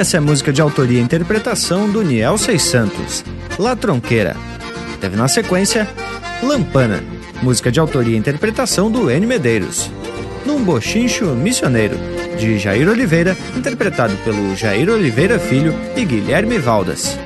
Essa é música de autoria e interpretação do Niel Seis Santos, La Tronqueira. Teve na sequência Lampana, música de autoria e interpretação do N Medeiros. Num Bochincho Missioneiro, de Jair Oliveira, interpretado pelo Jair Oliveira Filho e Guilherme Valdas.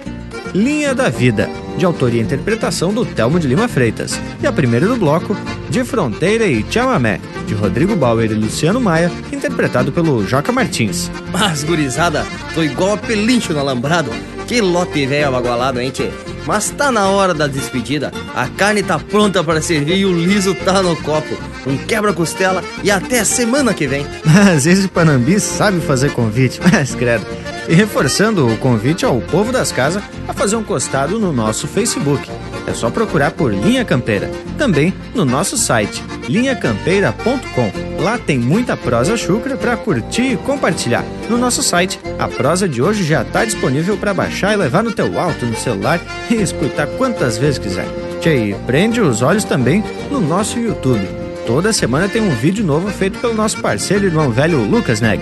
Linha da Vida, de autoria e interpretação do Telmo de Lima Freitas. E a primeira do bloco, De Fronteira e Chamamé, de Rodrigo Bauer e Luciano Maia, interpretado pelo Joca Martins. Mas, gurizada, tô igual a pelincho no alambrado. Que lote velho abagualado, hein, tchê? Mas tá na hora da despedida. A carne tá pronta para servir e o liso tá no copo. Um quebra-costela e até semana que vem. Mas esse Panambi sabe fazer convite, mas credo. E reforçando o convite ao povo das casas a fazer um costado no nosso Facebook. É só procurar por Linha Campeira. Também no nosso site, linhacampeira.com. Lá tem muita prosa chucra para curtir e compartilhar. No nosso site, a prosa de hoje já está disponível para baixar e levar no teu alto, no celular e escutar quantas vezes quiser. Tchê, prende os olhos também no nosso YouTube. Toda semana tem um vídeo novo feito pelo nosso parceiro e irmão velho Lucas Neg.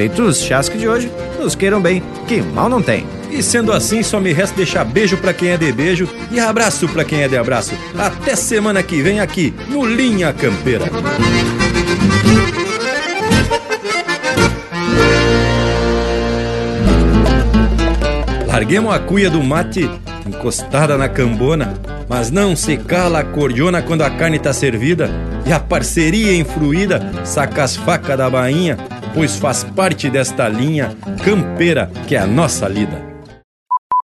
Feitos os chasques de hoje, nos queiram bem, que mal não tem. E sendo assim, só me resta deixar beijo para quem é de beijo e abraço para quem é de abraço. Até semana que vem aqui no Linha Campeira. Larguemos a cuia do mate encostada na cambona, mas não se cala a cordiona quando a carne tá servida e a parceria influída saca as facas da bainha, pois faz parte desta linha campeira que é a nossa lida.